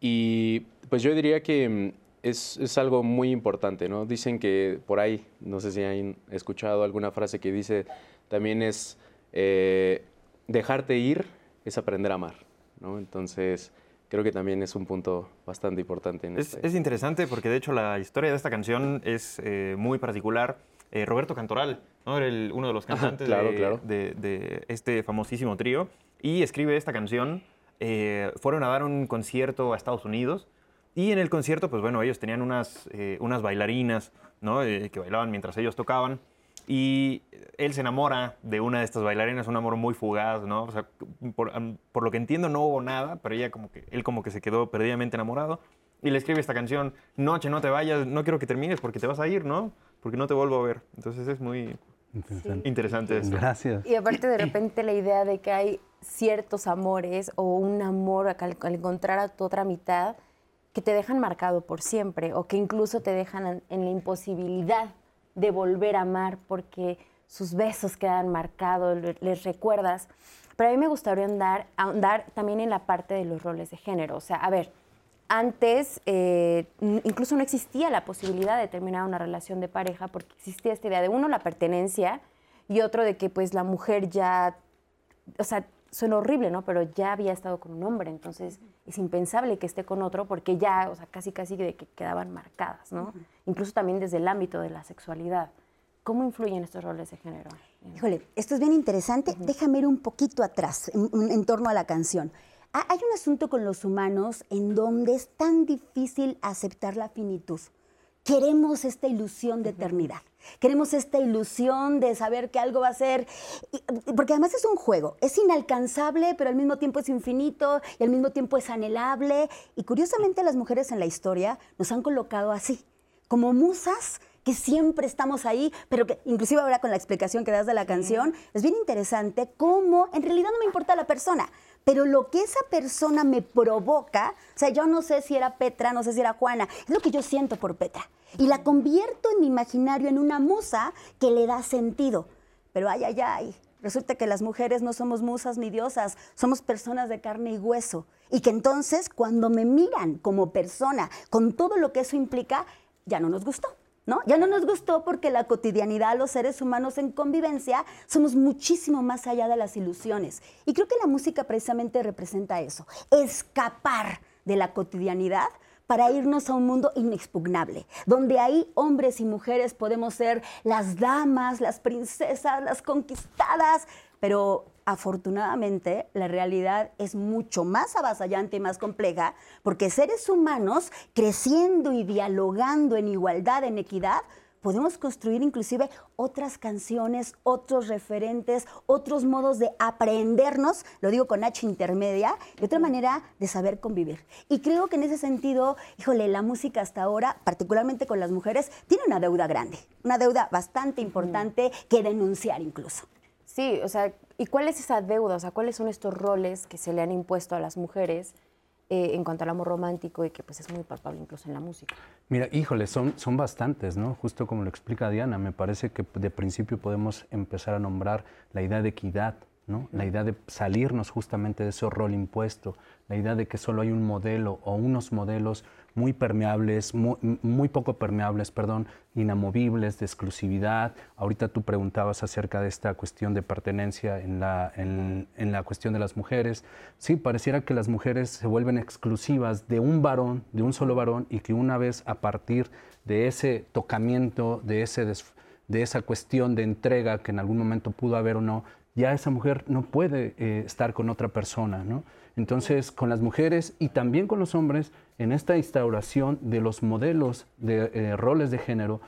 Y pues yo diría que mm, es, es algo muy importante, ¿no? Dicen que por ahí, no sé si han escuchado alguna frase que dice, también es eh, dejarte ir es aprender a amar, ¿no? Entonces creo que también es un punto bastante importante en Es, este. es interesante porque de hecho la historia de esta canción es eh, muy particular. Eh, Roberto Cantoral, ¿no? Era el- uno de los cantantes claro, de, claro. de- de este famosísimo trío y escribe esta canción. Eh, fueron a dar un concierto a Estados Unidos y en el concierto, pues bueno, ellos tenían unas, eh, unas bailarinas, ¿no? Eh, que bailaban mientras ellos tocaban. Y él se enamora de una de estas bailarinas, un amor muy fugaz, ¿no? O sea, por, por lo que entiendo no hubo nada, pero ella como que, él como que se quedó perdidamente enamorado. Y le escribe esta canción, Noche, no te vayas, no quiero que termines porque te vas a ir, ¿no? Porque no te vuelvo a ver. Entonces es muy Interesante. interesante esto. Gracias. Y aparte de repente la idea de que hay ciertos amores o un amor al, al encontrar a tu otra mitad que te dejan marcado por siempre o que incluso te dejan en la imposibilidad de volver a amar porque sus besos quedan marcados, le- les recuerdas. Pero a mí me gustaría andar, ahondar también en la parte de los roles de género. O sea, a ver, antes eh, incluso no existía la posibilidad de terminar una relación de pareja porque existía esta idea de uno la pertenencia y otro de que pues la mujer ya, o sea, suena horrible, ¿no? Pero ya había estado con un hombre, entonces es impensable que esté con otro porque ya, o sea, casi casi de que quedaban marcadas, ¿no? Incluso también desde el ámbito de la sexualidad. ¿Cómo influyen estos roles de género? Híjole, esto es bien interesante. Déjame ir un poquito atrás en, en torno a la canción. Ha- Hay un asunto con los humanos en donde es tan difícil aceptar la finitud. Queremos esta ilusión de eternidad. Queremos esta ilusión de saber que algo va a ser. Porque además es un juego. Es inalcanzable, pero al mismo tiempo es infinito y al mismo tiempo es anhelable. Y curiosamente, las mujeres en la historia nos han colocado así, como musas que siempre estamos ahí, pero que inclusive ahora con la explicación que das de la canción, es bien interesante cómo en realidad no me importa la persona, pero lo que esa persona me provoca, o sea, yo no sé si era Petra, no sé si era Juana, es lo que yo siento por Petra. Y la convierto en mi imaginario en una musa que le da sentido. Pero ay, ay, ay, resulta que las mujeres no somos musas ni diosas, somos personas de carne y hueso. Y que entonces cuando me miran como persona, con todo lo que eso implica, ya no nos gustó. ¿No? Ya no nos gustó porque la cotidianidad, los seres humanos en convivencia, somos muchísimo más allá de las ilusiones. Y creo que la música precisamente representa eso, escapar de la cotidianidad para irnos a un mundo inexpugnable, donde ahí hombres y mujeres podemos ser las damas, las princesas, las conquistadas, pero afortunadamente la realidad es mucho más avasallante y más compleja, porque seres humanos creciendo y dialogando en igualdad, en equidad, podemos construir inclusive otras canciones, otros referentes, otros modos de aprendernos, lo digo con H intermedia, de otra manera de saber convivir. Y creo que en ese sentido, híjole, la música hasta ahora, particularmente con las mujeres, tiene una deuda grande, una deuda bastante importante que denunciar incluso. Sí, o sea, ¿y cuál es esa deuda? O sea, ¿cuáles son estos roles que se le han impuesto a las mujeres eh, en cuanto al amor romántico y que pues es muy palpable incluso en la música? Mira, híjole, son, son bastantes, ¿no? Justo como lo explica Diana, me parece que de principio podemos empezar a nombrar la idea de equidad, ¿no? La idea de salirnos justamente de ese rol impuesto, la idea de que solo hay un modelo o unos modelos muy permeables, muy, muy, poco permeables, perdón, inamovibles, de exclusividad. Ahorita tú preguntabas acerca de esta cuestión de pertenencia en la, en, en la cuestión de las mujeres. Sí, pareciera que las mujeres se vuelven exclusivas de un varón, de un solo varón, y que una vez a partir de ese tocamiento, de, ese de esa cuestión de entrega que en algún momento pudo haber o no, ya esa mujer no puede eh, estar con otra persona, ¿no? Entonces, con las mujeres y también con los hombres, en esta instauración de los modelos de eh, roles de género,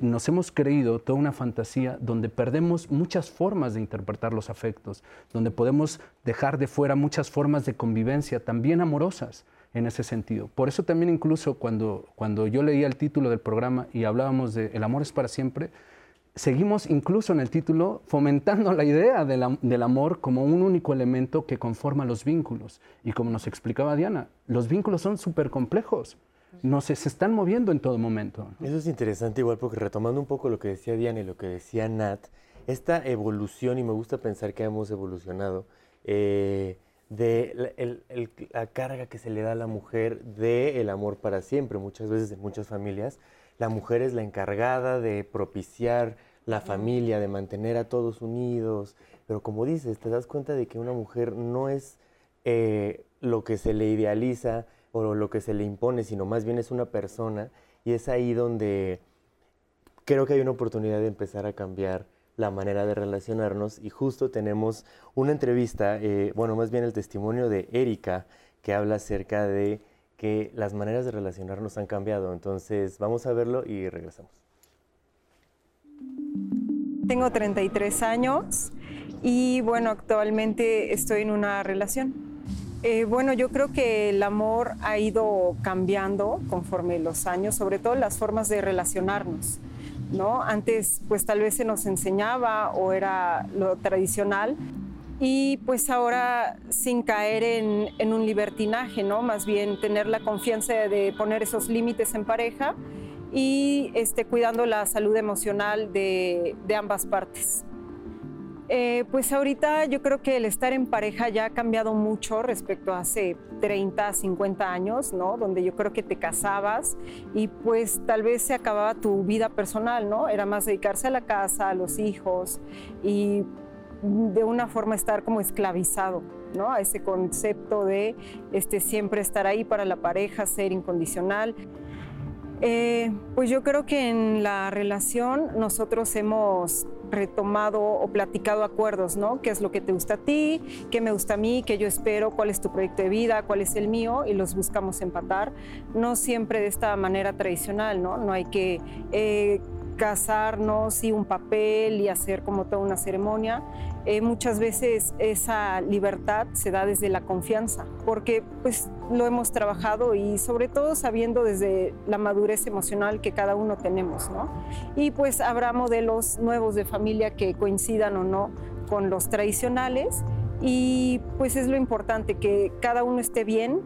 nos hemos creído toda una fantasía donde perdemos muchas formas de interpretar los afectos, donde podemos dejar de fuera muchas formas de convivencia, también amorosas en ese sentido. Por eso también incluso cuando, cuando yo leía el título del programa y hablábamos de El amor es para siempre, seguimos incluso en el título fomentando la idea del amor como un único elemento que conforma los vínculos. Y como nos explicaba Diana, los vínculos son súper complejos. No se, se están moviendo en todo momento. Eso es interesante igual porque retomando un poco lo que decía Diana y lo que decía Nat, esta evolución, y me gusta pensar que hemos evolucionado, eh, de la, carga que se le da a la mujer de el amor para siempre. Muchas veces en muchas familias la mujer es la encargada de propiciar la familia, de mantener a todos unidos. Pero como dices, te das cuenta de que una mujer no es eh, lo que se le idealiza o lo que se le impone, sino más bien es una persona. Y es ahí donde creo que hay una oportunidad de empezar a cambiar la manera de relacionarnos y justo tenemos una entrevista, eh, bueno, más bien el testimonio de Erika, que habla acerca de que las maneras de relacionarnos han cambiado. Entonces, vamos a verlo y regresamos. Tengo 33 años y bueno, actualmente estoy en una relación. Eh, bueno, yo creo que el amor ha ido cambiando conforme los años, sobre todo las formas de relacionarnos. ¿no? Antes pues tal vez se nos enseñaba o era lo tradicional y pues ahora sin caer en, un libertinaje, ¿no? Más bien tener la confianza de poner esos límites en pareja y este, cuidando la salud emocional de ambas partes. Eh, pues ahorita yo creo que el estar en pareja ya ha cambiado mucho respecto a hace 30, 50 años, ¿no? Donde yo creo que te casabas y pues tal vez se acababa tu vida personal, ¿no? Era más dedicarse a la casa, a los hijos y de una forma estar como esclavizado, ¿no? A ese concepto de este, siempre estar ahí para la pareja, ser incondicional. Eh, pues yo creo que en la relación nosotros hemos retomado o platicado acuerdos, ¿no? ¿Qué es lo que te gusta a ti? ¿Qué me gusta a mí? ¿Qué yo espero? ¿Cuál es tu proyecto de vida? ¿Cuál es el mío? Y los buscamos empatar. No siempre de esta manera tradicional, ¿no? No hay que eh, casarnos y un papel y hacer como toda una ceremonia. Eh, muchas veces esa libertad se da desde la confianza, porque pues lo hemos trabajado y sobre todo sabiendo desde la madurez emocional que cada uno tenemos, ¿no? Y pues habrá modelos nuevos de familia que coincidan o no con los tradicionales y pues es lo importante que cada uno esté bien.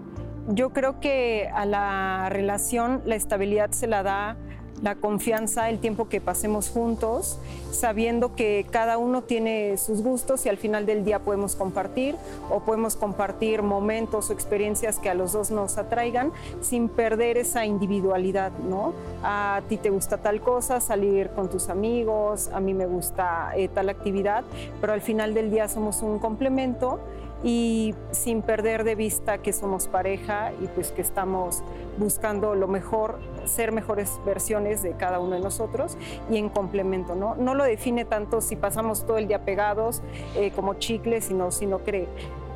Yo creo que a la relación la estabilidad se la da la confianza, el tiempo que pasemos juntos, sabiendo que cada uno tiene sus gustos y al final del día podemos compartir o podemos compartir momentos o experiencias que a los dos nos atraigan sin perder esa individualidad, ¿no? A ti te gusta tal cosa, salir con tus amigos, a mí me gusta eh, tal actividad, pero al final del día somos un complemento y sin perder de vista que somos pareja y pues que estamos buscando lo mejor, ser mejores versiones de cada uno de nosotros y en complemento, ¿no? No lo define tanto si pasamos todo el día pegados eh, como chicles, sino, sino que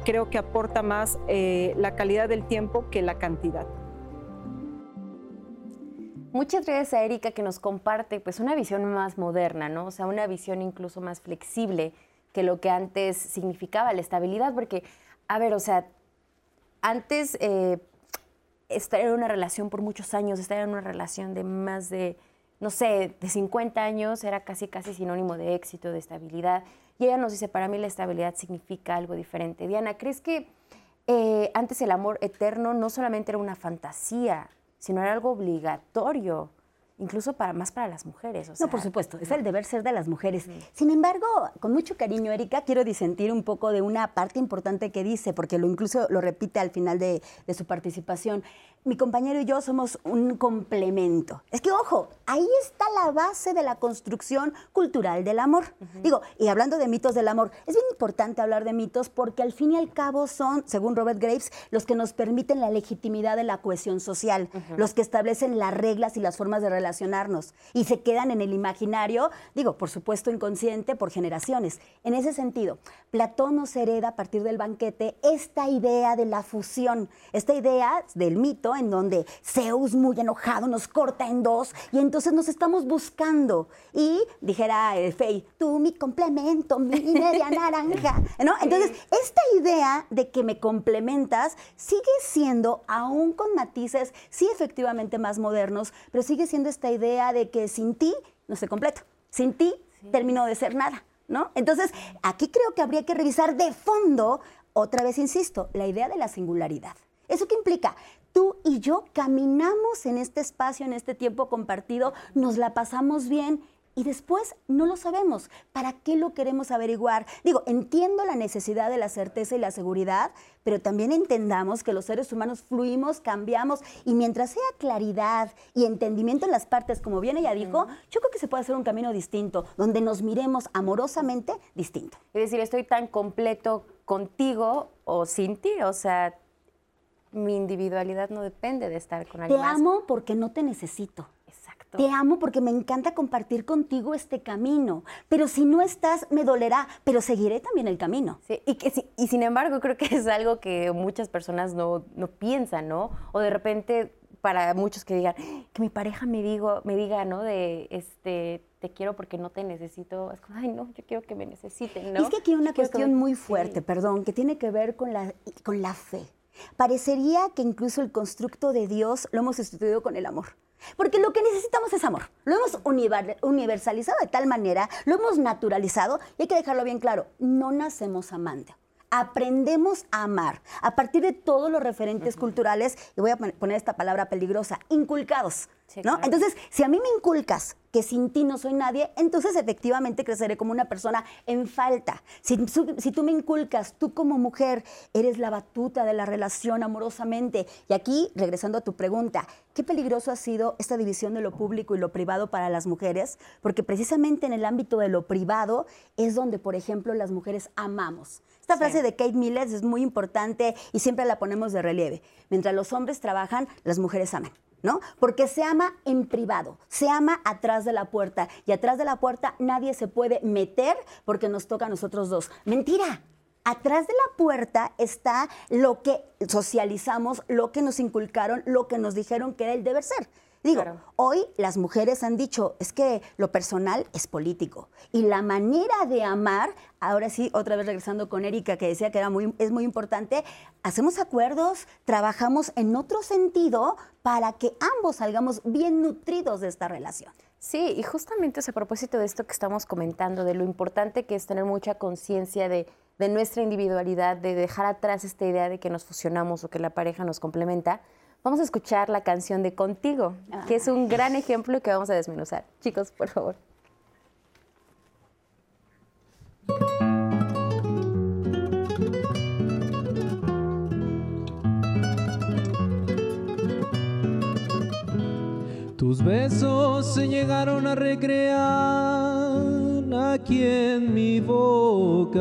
creo que aporta más eh, la calidad del tiempo que la cantidad. Muchas gracias a Erika que nos comparte pues una visión más moderna, ¿no? O sea, una visión incluso más flexible que lo que antes significaba la estabilidad, porque, a ver, o sea, antes eh, estar en una relación por muchos años, estar en una relación de más de, no sé, de 50 años era casi, casi sinónimo de éxito, de estabilidad. Y ella nos dice, para mí la estabilidad significa algo diferente. Diana, ¿crees que eh, antes el amor eterno no solamente era una fantasía, sino era algo obligatorio? Incluso para más para las mujeres. no, por supuesto, es el deber ser de las mujeres. Sin embargo, con mucho cariño, Erika, quiero disentir un poco de una parte importante que dice, porque lo incluso lo repite al final de, su participación. Mi compañero y yo somos un complemento. Es que, ojo, ahí está la base de la construcción cultural del amor. Digo, y hablando de mitos del amor, es bien importante hablar de mitos porque al fin y al cabo son, según Robert Graves, los que nos permiten la legitimidad de la cohesión social, los que establecen las reglas y las formas de relacionarnos y se quedan en el imaginario, digo, por supuesto inconsciente, por generaciones. En ese sentido, Platón nos hereda a partir del banquete esta idea de la fusión, esta idea del mito en donde Zeus muy enojado nos corta en dos y entonces nos estamos buscando. Y dijera eh, Fey, tú mi complemento, mi media naranja. ¿no? Entonces, esta idea de que me complementas sigue siendo, aún con matices, sí efectivamente más modernos, pero sigue siendo esta idea de que sin ti no se completo. Sin ti termino de ser nada. ¿No? Entonces, aquí creo que habría que revisar de fondo, otra vez insisto, la idea de la singularidad. ¿Eso qué implica? Tú y yo caminamos en este espacio, en este tiempo compartido, nos la pasamos bien y después no lo sabemos. ¿Para qué lo queremos averiguar? Digo, entiendo la necesidad de la certeza y la seguridad, pero también entendamos que los seres humanos fluimos, cambiamos y mientras sea claridad y entendimiento en las partes, como bien ella dijo, yo creo que se puede hacer un camino distinto, donde nos miremos amorosamente distinto. Es decir, estoy tan completo contigo o sin ti, o sea, mi individualidad no depende de estar con alguien Te amo porque no te necesito. Exacto. Te amo porque me encanta compartir contigo este camino. Pero si no estás, me dolerá, pero seguiré también el camino. Sí, y, que, y sin embargo, creo que es algo que muchas personas no, no piensan, ¿no? O de repente, para muchos que digan, que mi pareja me, digo, me diga, ¿no? De, este, te quiero porque no te necesito. Es como, ay, no, yo quiero que me necesiten, ¿no? Y es que aquí hay una cuestión muy fuerte, perdón, que tiene que ver con la, con la fe. Parecería que incluso el constructo de Dios lo hemos sustituido con el amor. Porque lo que necesitamos es amor. Lo hemos universalizado de tal manera, lo hemos naturalizado y hay que dejarlo bien claro, no nacemos amando. Aprendemos a amar a partir de todos los referentes culturales, y voy a poner esta palabra peligrosa, inculcados. ¿no? Entonces, si a mí me inculcas que sin ti no soy nadie, entonces efectivamente creceré como una persona en falta. Si, si, tú me inculcas, tú como mujer eres la batuta de la relación amorosamente. Y aquí, regresando a tu pregunta, ¿qué peligroso ha sido esta división de lo público y lo privado para las mujeres? Porque precisamente en el ámbito de lo privado es donde, por ejemplo, las mujeres amamos. Esta frase de Kate Millett es muy importante y siempre la ponemos de relieve. Mientras los hombres trabajan, las mujeres aman. ¿no? Porque se ama en privado, se ama atrás de la puerta y atrás de la puerta nadie se puede meter porque nos toca a nosotros dos. Mentira. Atrás de la puerta está lo que socializamos, lo que nos inculcaron, lo que nos dijeron que era el deber ser. Digo, hoy las mujeres han dicho, es que lo personal es político. Y la manera de amar, ahora sí, otra vez regresando con Erika, que decía que era muy, es muy importante, hacemos acuerdos, trabajamos en otro sentido para que ambos salgamos bien nutridos de esta relación. Sí, y justamente a propósito de esto que estamos comentando, de lo importante que es tener mucha conciencia de, de nuestra individualidad, de dejar atrás esta idea de que nos fusionamos o que la pareja nos complementa, Vamos a escuchar la canción de Contigo, que es un gran ejemplo que vamos a desmenuzar. Chicos, por favor. Tus besos se llegaron a recrear aquí en mi boca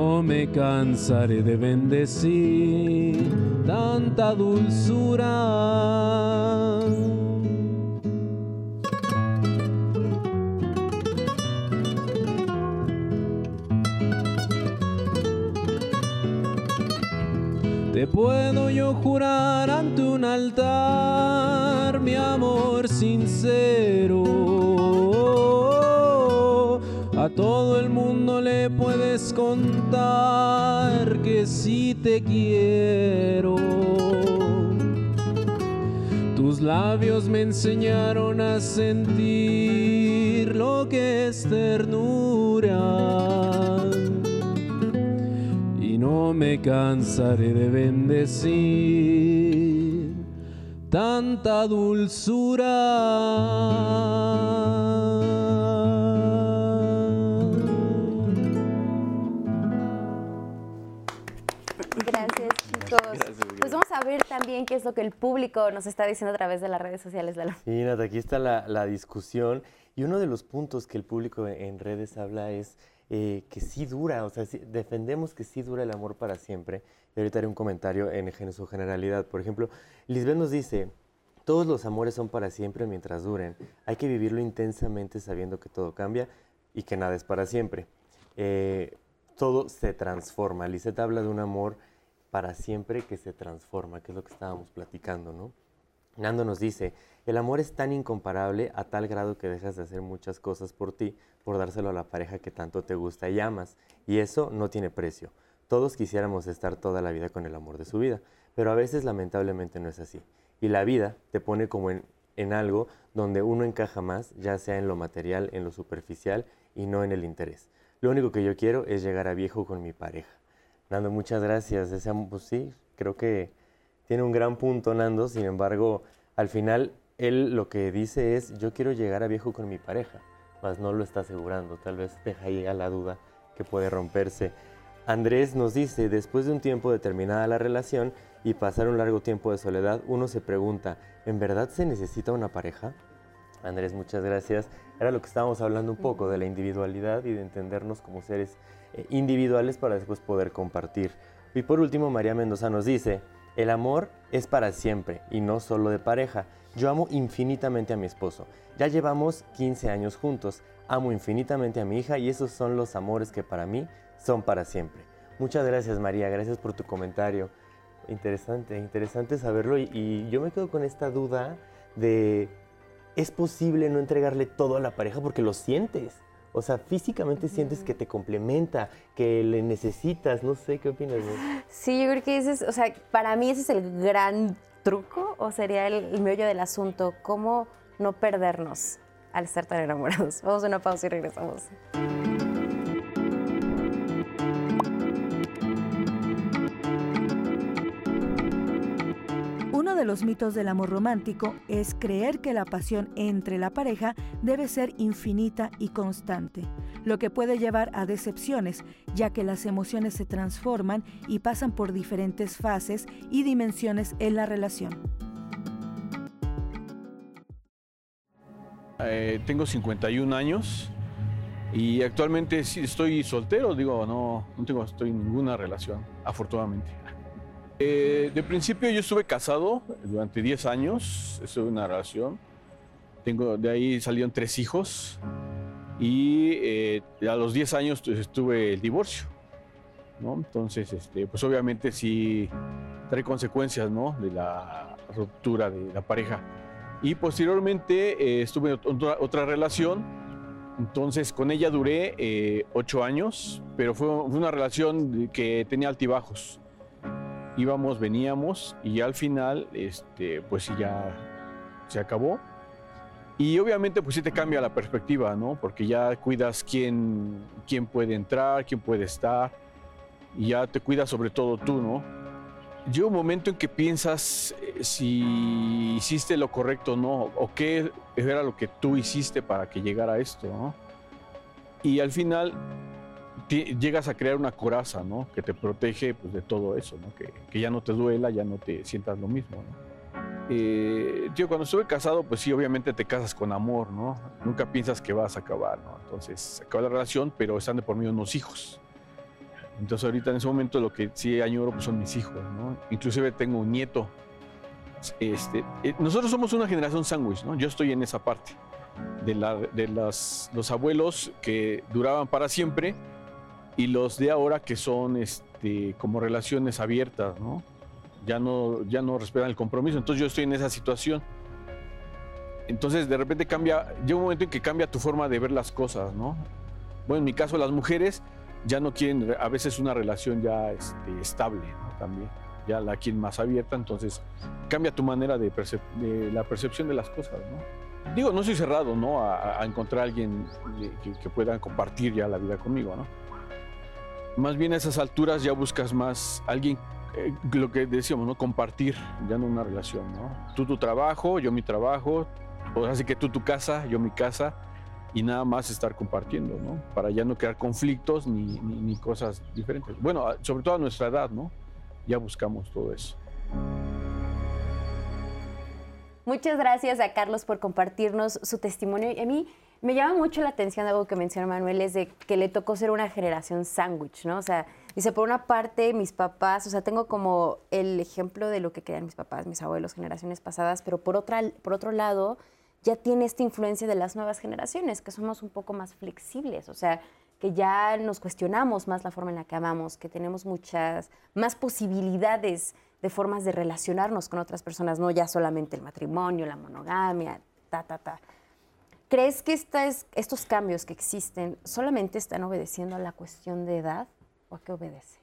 no me cansaré de bendecir tanta dulzura. Te puedo yo jurar ante un altar, mi amor sincero todo el mundo le puedes contar que sí te quiero. Tus labios me enseñaron a sentir lo que es ternura y no me cansaré de bendecir tanta dulzura. A ver también qué es lo que el público nos está diciendo a través de las redes sociales de la Sí, Nata, aquí está la, discusión. Y uno de los puntos que el público en redes habla es eh, que sí dura, o sea, defendemos que sí dura el amor para siempre. Y ahorita haré un comentario en, en su generalidad. Por ejemplo, Lisbeth nos dice, todos los amores son para siempre mientras duren. Hay que vivirlo intensamente sabiendo que todo cambia y que nada es para siempre. Eh, todo se transforma. Lisette habla de un amor para siempre que se transforma, que es lo que estábamos platicando, ¿no? Nando nos dice, el amor es tan incomparable a tal grado que dejas de hacer muchas cosas por ti, por dárselo a la pareja que tanto te gusta y amas. Y eso no tiene precio. Todos quisiéramos estar toda la vida con el amor de su vida, pero a veces lamentablemente no es así. Y la vida te pone como en, en algo donde uno encaja más, ya sea en lo material, en lo superficial y no en el interés. Lo único que yo quiero es llegar a viejo con mi pareja. Nando, muchas gracias. Ese, pues sí, creo que tiene un gran punto Nando, sin embargo, al final él lo que dice es, yo quiero llegar a viejo con mi pareja, mas no lo está asegurando, tal vez deja ahí a la duda que puede romperse. Andrés nos dice, después de un tiempo de terminada la relación y pasar un largo tiempo de soledad, uno se pregunta, ¿en verdad se necesita una pareja? Andrés, muchas gracias. Era lo que estábamos hablando un poco de la individualidad y de entendernos como seres eh, individuales para después poder compartir. Y por último, María Mendoza nos dice, el amor es para siempre y no solo de pareja. Yo amo infinitamente a mi esposo. Ya llevamos 15 años juntos. Amo infinitamente a mi hija y esos son los amores que para mí son para siempre. Muchas gracias María, gracias por tu comentario. Interesante, interesante saberlo y, y yo me quedo con esta duda de, ¿es posible no entregarle todo a la pareja porque lo sientes? O sea, físicamente sientes que te complementa, que le necesitas, no sé, ¿qué opinas? Sí, yo creo que ese es, o sea, para mí ese es el gran truco o sería el, el meollo del asunto, cómo no perdernos al estar tan enamorados. Vamos a una pausa y regresamos. De los mitos del amor romántico es creer que la pasión entre la pareja debe ser infinita y constante, lo que puede llevar a decepciones, ya que las emociones se transforman y pasan por diferentes fases y dimensiones en la relación. Eh, tengo 51 años y actualmente estoy soltero, digo, no, no tengo estoy en ninguna relación, afortunadamente. Eh, de principio yo estuve casado durante 10 años, estuve en una relación. Tengo, de ahí salieron tres hijos y eh, a los 10 años pues, estuve el divorcio. ¿no? Entonces, este, pues obviamente sí trae consecuencias ¿no? de la ruptura de la pareja. Y posteriormente eh, estuve en otra, otra relación, entonces con ella duré eh, ocho años, pero fue, fue una relación que tenía altibajos. Íbamos, veníamos y ya al final, este, pues ya se acabó. Y obviamente pues sí te cambia la perspectiva, ¿no? Porque ya cuidas quién, quién puede entrar, quién puede estar, y ya te cuidas sobre todo tú, ¿no? llega un momento en que piensas eh, si hiciste lo correcto o no, o qué era lo que tú hiciste para que llegara esto, ¿no? Y al final llegas a crear una coraza, ¿no? Que te protege pues, de todo eso, ¿no? Que, que ya no te duela, ya no te sientas lo mismo, ¿no? Eh, tío, cuando estuve casado, pues sí, obviamente te casas con amor, ¿no? Nunca piensas que vas a acabar, ¿no? Entonces, acaba la relación, pero están de por medio unos hijos. Entonces ahorita en ese momento lo que sí añoro pues, son mis hijos, ¿no? Inclusive tengo un nieto. Este, eh, nosotros somos una generación sándwich, ¿no? Yo estoy en esa parte de, la- de las, los abuelos que duraban para siempre y los de ahora que son este, como relaciones abiertas, ¿no? ya no, ya no respetan el compromiso. Entonces yo estoy en esa situación. Entonces de repente cambia, llega un momento en que cambia tu forma de ver las cosas, ¿no? Bueno, en mi caso las mujeres ya no quieren a veces una relación ya este, estable, ¿no? También, ya la quieren más abierta, entonces cambia tu manera de, percep- de la percepción de las cosas, ¿no? Digo, no soy cerrado, ¿no? A, a encontrar a alguien eh, que, que pueda compartir ya la vida conmigo, ¿no? Más bien a esas alturas ya buscas más alguien, eh, lo que decíamos, ¿no? Compartir, ya no una relación, ¿no? Tú tu trabajo, yo mi trabajo, o así que tú tu casa, yo mi casa, y nada más estar compartiendo, ¿no? Para ya no crear conflictos ni, ni- ni cosas diferentes. Bueno, sobre todo a nuestra edad, ¿no? Ya buscamos todo eso. Muchas gracias a Carlos por compartirnos su testimonio. Y a mí me llama mucho la atención algo que menciona Manuel, es de que le tocó ser una generación sándwich, ¿no? O sea, dice, por una parte, mis papás, o sea, tengo como el ejemplo de lo que querían mis papás, mis abuelos, generaciones pasadas, pero por, otra, por otro lado, ya tiene esta influencia de las nuevas generaciones, que somos un poco más flexibles, o sea, que ya nos cuestionamos más la forma en la que amamos, que tenemos muchas más posibilidades de formas de relacionarnos con otras personas, no ya solamente el matrimonio, la monogamia, ta, ta, ta. ¿Crees que estas- estos cambios que existen solamente están obedeciendo a la cuestión de edad o a qué obedece?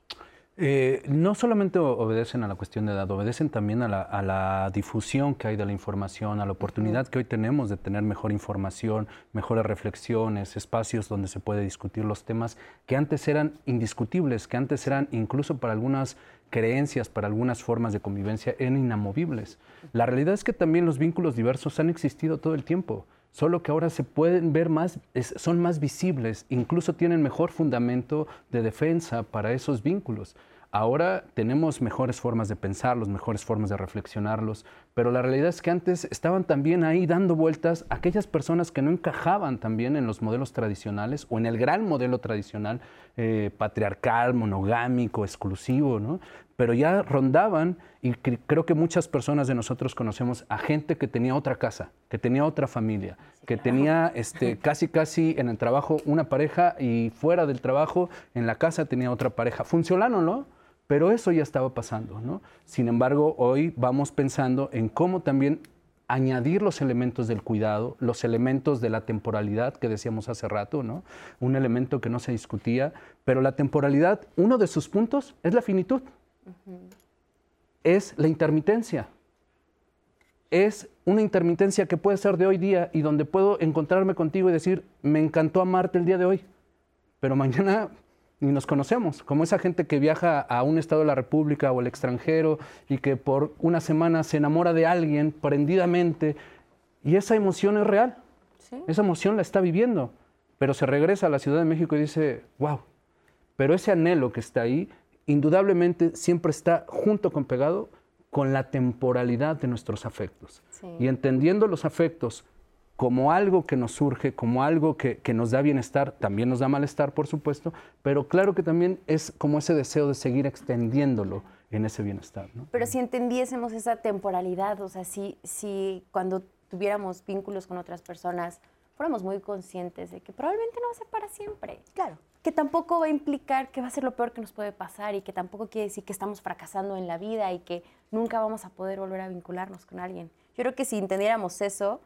Eh, no solamente obedecen a la cuestión de edad, obedecen también a la, a la difusión que hay de la información, a la oportunidad que hoy tenemos de tener mejor información, mejores reflexiones, espacios donde se puede discutir los temas que antes eran indiscutibles, que antes eran incluso para algunas creencias, para algunas formas de convivencia, eran inamovibles. La realidad es que también los vínculos diversos han existido todo el tiempo solo que ahora se pueden ver más, son más visibles, incluso tienen mejor fundamento de defensa para esos vínculos. Ahora tenemos mejores formas de pensarlos, mejores formas de reflexionarlos, pero la realidad es que antes estaban también ahí dando vueltas aquellas personas que no encajaban también en los modelos tradicionales o en el gran modelo tradicional eh, patriarcal, monogámico, exclusivo, ¿no? pero ya rondaban y cre- creo que muchas personas de nosotros conocemos a gente que tenía otra casa, que tenía otra familia, que tenía este, casi casi en el trabajo una pareja y fuera del trabajo en la casa tenía otra pareja. Funcionaron, ¿no? Pero eso ya estaba pasando, ¿no? Sin embargo, hoy vamos pensando en cómo también añadir los elementos del cuidado, los elementos de la temporalidad que decíamos hace rato, ¿no? Un elemento que no se discutía, pero la temporalidad, uno de sus puntos es la finitud es la intermitencia. Es una intermitencia que puede ser de hoy día y donde puedo encontrarme contigo y decir, me encantó amarte el día de hoy, pero mañana ni nos conocemos, como esa gente que viaja a un estado de la República o al extranjero y que por una semana se enamora de alguien prendidamente y esa emoción es real, esa emoción la está viviendo, pero se regresa a la Ciudad de México y dice, wow, pero ese anhelo que está ahí, indudablemente siempre está junto con pegado con la temporalidad de nuestros afectos. Sí. Y entendiendo los afectos como algo que nos surge, como algo que, que nos da bienestar, también nos da malestar, por supuesto, pero claro que también es como ese deseo de seguir extendiéndolo en ese bienestar. ¿no? Pero si entendiésemos esa temporalidad, o sea, si, si cuando tuviéramos vínculos con otras personas fuéramos muy conscientes de que probablemente no va a ser para siempre. Claro. Que tampoco va a implicar que va a ser lo peor que nos puede pasar y que tampoco quiere decir que estamos fracasando en la vida y que nunca vamos a poder volver a vincularnos con alguien. Yo creo que si entendiéramos eso,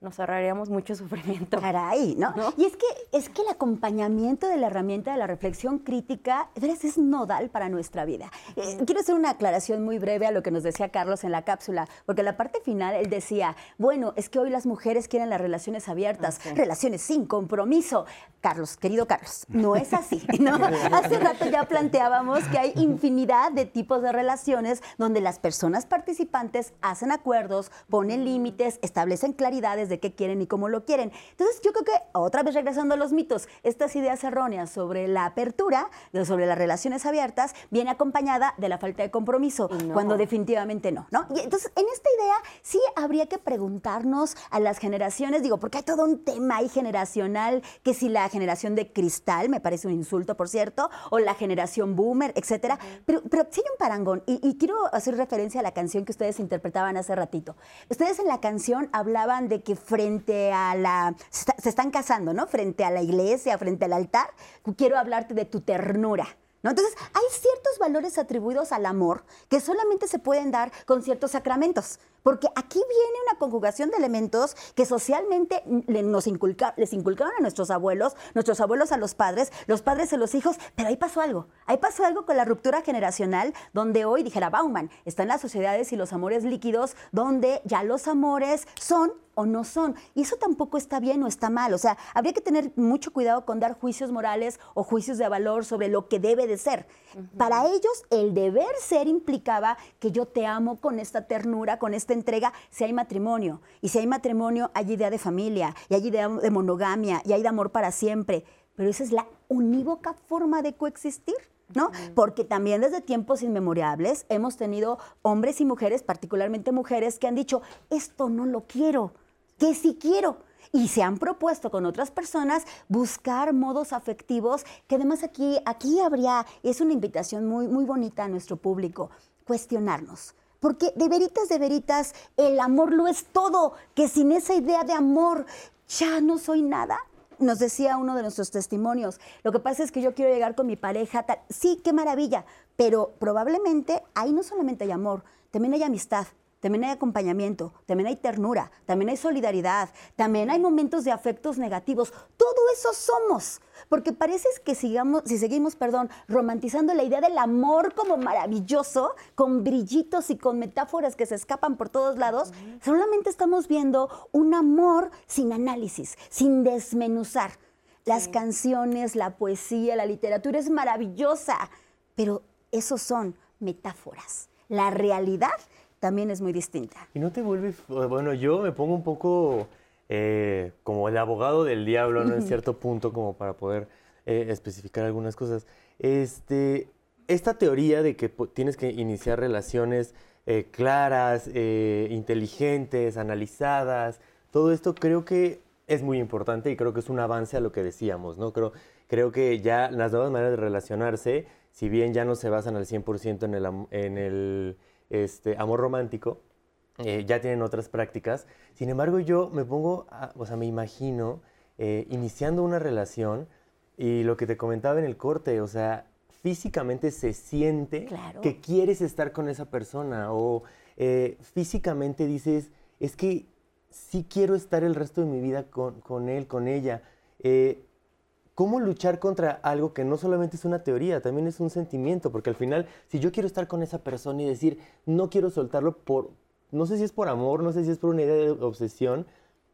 nos ahorraríamos mucho sufrimiento. Caray, ¿no? Y es que, es que el acompañamiento de la herramienta de la reflexión crítica, de veras, es nodal para nuestra vida. Eh, quiero hacer una aclaración muy breve a lo que nos decía Carlos en la cápsula, porque en la parte final él decía, bueno, es que hoy las mujeres quieren las relaciones abiertas, relaciones sin compromiso. Carlos, querido Carlos, no es así, ¿no? Hace rato ya planteábamos que hay infinidad de tipos de relaciones donde las personas participantes hacen acuerdos, ponen límites, establecen claridades de qué quieren y cómo lo quieren. Entonces, yo creo que, otra vez regresando a los mitos, estas ideas erróneas sobre la apertura, sobre las relaciones abiertas, viene acompañada de la falta de compromiso, no. cuando definitivamente no, ¿no? Y entonces, en esta idea, sí habría que preguntarnos a las generaciones, digo, porque hay todo un tema ahí generacional, que si la generación de cristal, me parece un insulto, por cierto, o la generación boomer, etcétera, pero, pero sí hay un parangón, y, y quiero hacer referencia a la canción que ustedes interpretaban hace ratito. Ustedes en la canción hablaban de que frente a la... Se, está- se están casando, ¿no? Frente a la iglesia, frente al altar. Quiero hablarte de tu ternura. ¿no? Entonces, hay ciertos valores atribuidos al amor que solamente se pueden dar con ciertos sacramentos. Porque aquí viene una conjugación de elementos que socialmente nos inculca- les inculcaron a nuestros abuelos, nuestros abuelos a los padres, los padres a los hijos, pero ahí pasó algo. Ahí pasó algo con la ruptura generacional, donde hoy, dijera Bauman, están las sociedades y los amores líquidos, donde ya los amores son o no son. Y eso tampoco está bien o está mal. O sea, habría que tener mucho cuidado con dar juicios morales o juicios de valor sobre lo que debe de ser. Para ellos, el deber ser implicaba que yo te amo con esta ternura, con esta entrega, si hay matrimonio. Y si hay matrimonio, hay idea de familia, y hay idea de monogamia, y hay de amor para siempre. Pero esa es la unívoca forma de coexistir. ¿No? Porque también desde tiempos inmemorables hemos tenido hombres y mujeres, particularmente mujeres, que han dicho, esto no lo quiero, que sí quiero. Y se han propuesto con otras personas buscar modos afectivos, que además aquí, aquí habría, es una invitación muy, muy bonita a nuestro público, cuestionarnos. Porque de veritas, de veritas, el amor lo es todo, que sin esa idea de amor ya no soy nada. Nos decía uno de nuestros testimonios, lo que pasa es que yo quiero llegar con mi pareja, tal. sí, qué maravilla, pero probablemente ahí no solamente hay amor, también hay amistad, también hay acompañamiento, también hay ternura, también hay solidaridad, también hay momentos de afectos negativos. Todo eso somos, porque parece que sigamos, si seguimos, perdón, romantizando la idea del amor como maravilloso, con brillitos y con metáforas que se escapan por todos lados, solamente estamos viendo un amor sin análisis, sin desmenuzar. Las canciones, la poesía, la literatura es maravillosa, pero esos son metáforas. La realidad también es muy distinta. Y no te vuelve, bueno, yo me pongo un poco eh, como el abogado del diablo, ¿no? En cierto punto, como para poder eh, especificar algunas cosas. Este, esta teoría de que tienes que iniciar relaciones eh, claras, eh, inteligentes, analizadas, todo esto creo que es muy importante y creo que es un avance a lo que decíamos, ¿no? Creo, creo que ya las nuevas maneras de relacionarse, si bien ya no se basan al 100% en el, en el este, amor romántico, eh, ya tienen otras prácticas. Sin embargo, yo me pongo, a- o sea, me imagino eh, iniciando una relación y lo que te comentaba en el corte, o sea, físicamente se siente Claro. que quieres estar con esa persona o eh, físicamente dices, es que sí quiero estar el resto de mi vida con, con él, con ella. Eh, ¿Cómo luchar contra algo que no solamente es una teoría, también es un sentimiento? Porque al final, si yo quiero estar con esa persona y decir, no quiero soltarlo por, no sé si es por amor, no sé si es por una idea de obsesión,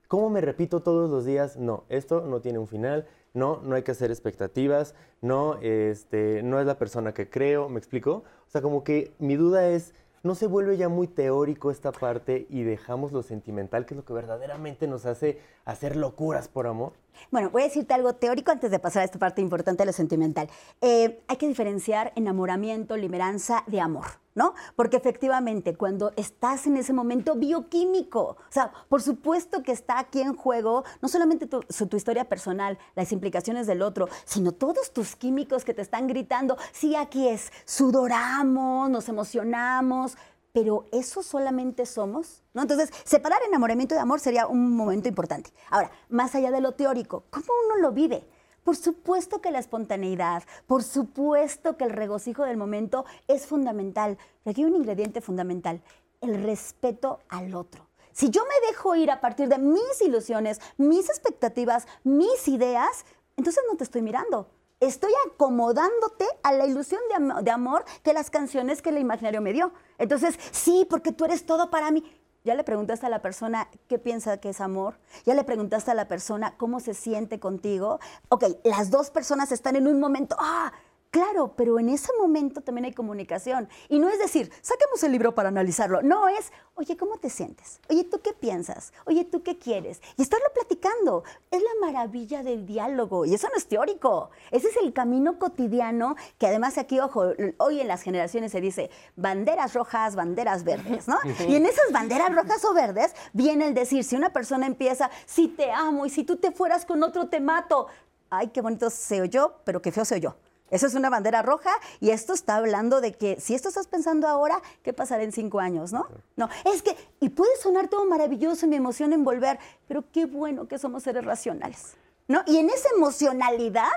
¿cómo me repito todos los días? No, esto no tiene un final, no, no hay que hacer expectativas, no, este, no es la persona que creo, ¿me explico? O sea, como que mi duda es, ¿no se vuelve ya muy teórico esta parte y dejamos lo sentimental, que es lo que verdaderamente nos hace hacer locuras por amor? Bueno, voy a decirte algo teórico antes de pasar a esta parte importante de lo sentimental. Eh, hay que diferenciar enamoramiento, limeranza de amor, ¿no? Porque efectivamente, cuando estás en ese momento bioquímico, o sea, por supuesto que está aquí en juego no solamente su- tu historia personal, las implicaciones del otro, sino todos tus químicos que te están gritando, sí, aquí es, sudoramos, nos emocionamos, pero eso solamente somos, ¿no? Entonces, separar enamoramiento de amor sería un momento importante. Ahora, más allá de lo teórico, ¿cómo uno lo vive? Por supuesto que la espontaneidad, por supuesto que el regocijo del momento es fundamental. Pero aquí hay un ingrediente fundamental, el respeto al otro. Si yo me dejo ir a partir de mis ilusiones, mis expectativas, mis ideas, entonces no te estoy mirando. Estoy acomodándote a la ilusión de, am- de amor que las canciones que el imaginario me dio. Entonces, sí, porque tú eres todo para mí. Ya le preguntaste a la persona qué piensa que es amor. Ya le preguntaste a la persona cómo se siente contigo. Ok, las dos personas están en un momento. Ah, claro, pero en ese momento también hay comunicación. Y no es decir, saquemos el libro para analizarlo. No, es, oye, ¿cómo te sientes? Oye, ¿tú qué piensas? Oye, ¿tú qué quieres? Y estarlo platicando. Es la maravilla del diálogo. Y eso no es teórico. Ese es el camino cotidiano que además aquí, ojo, hoy en las generaciones se dice banderas rojas, banderas verdes, ¿no? Y en esas banderas rojas o verdes viene el decir, si una persona empieza, si te amo y si tú te fueras con otro te mato. Ay, qué bonito se oyó, pero qué feo se oyó. Eso es una bandera roja y esto está hablando de que si esto estás pensando ahora, ¿qué pasará en cinco años, no? No, es que, y puede sonar todo maravilloso, mi emoción envolver, pero qué bueno que somos seres racionales, ¿no? Y en esa emocionalidad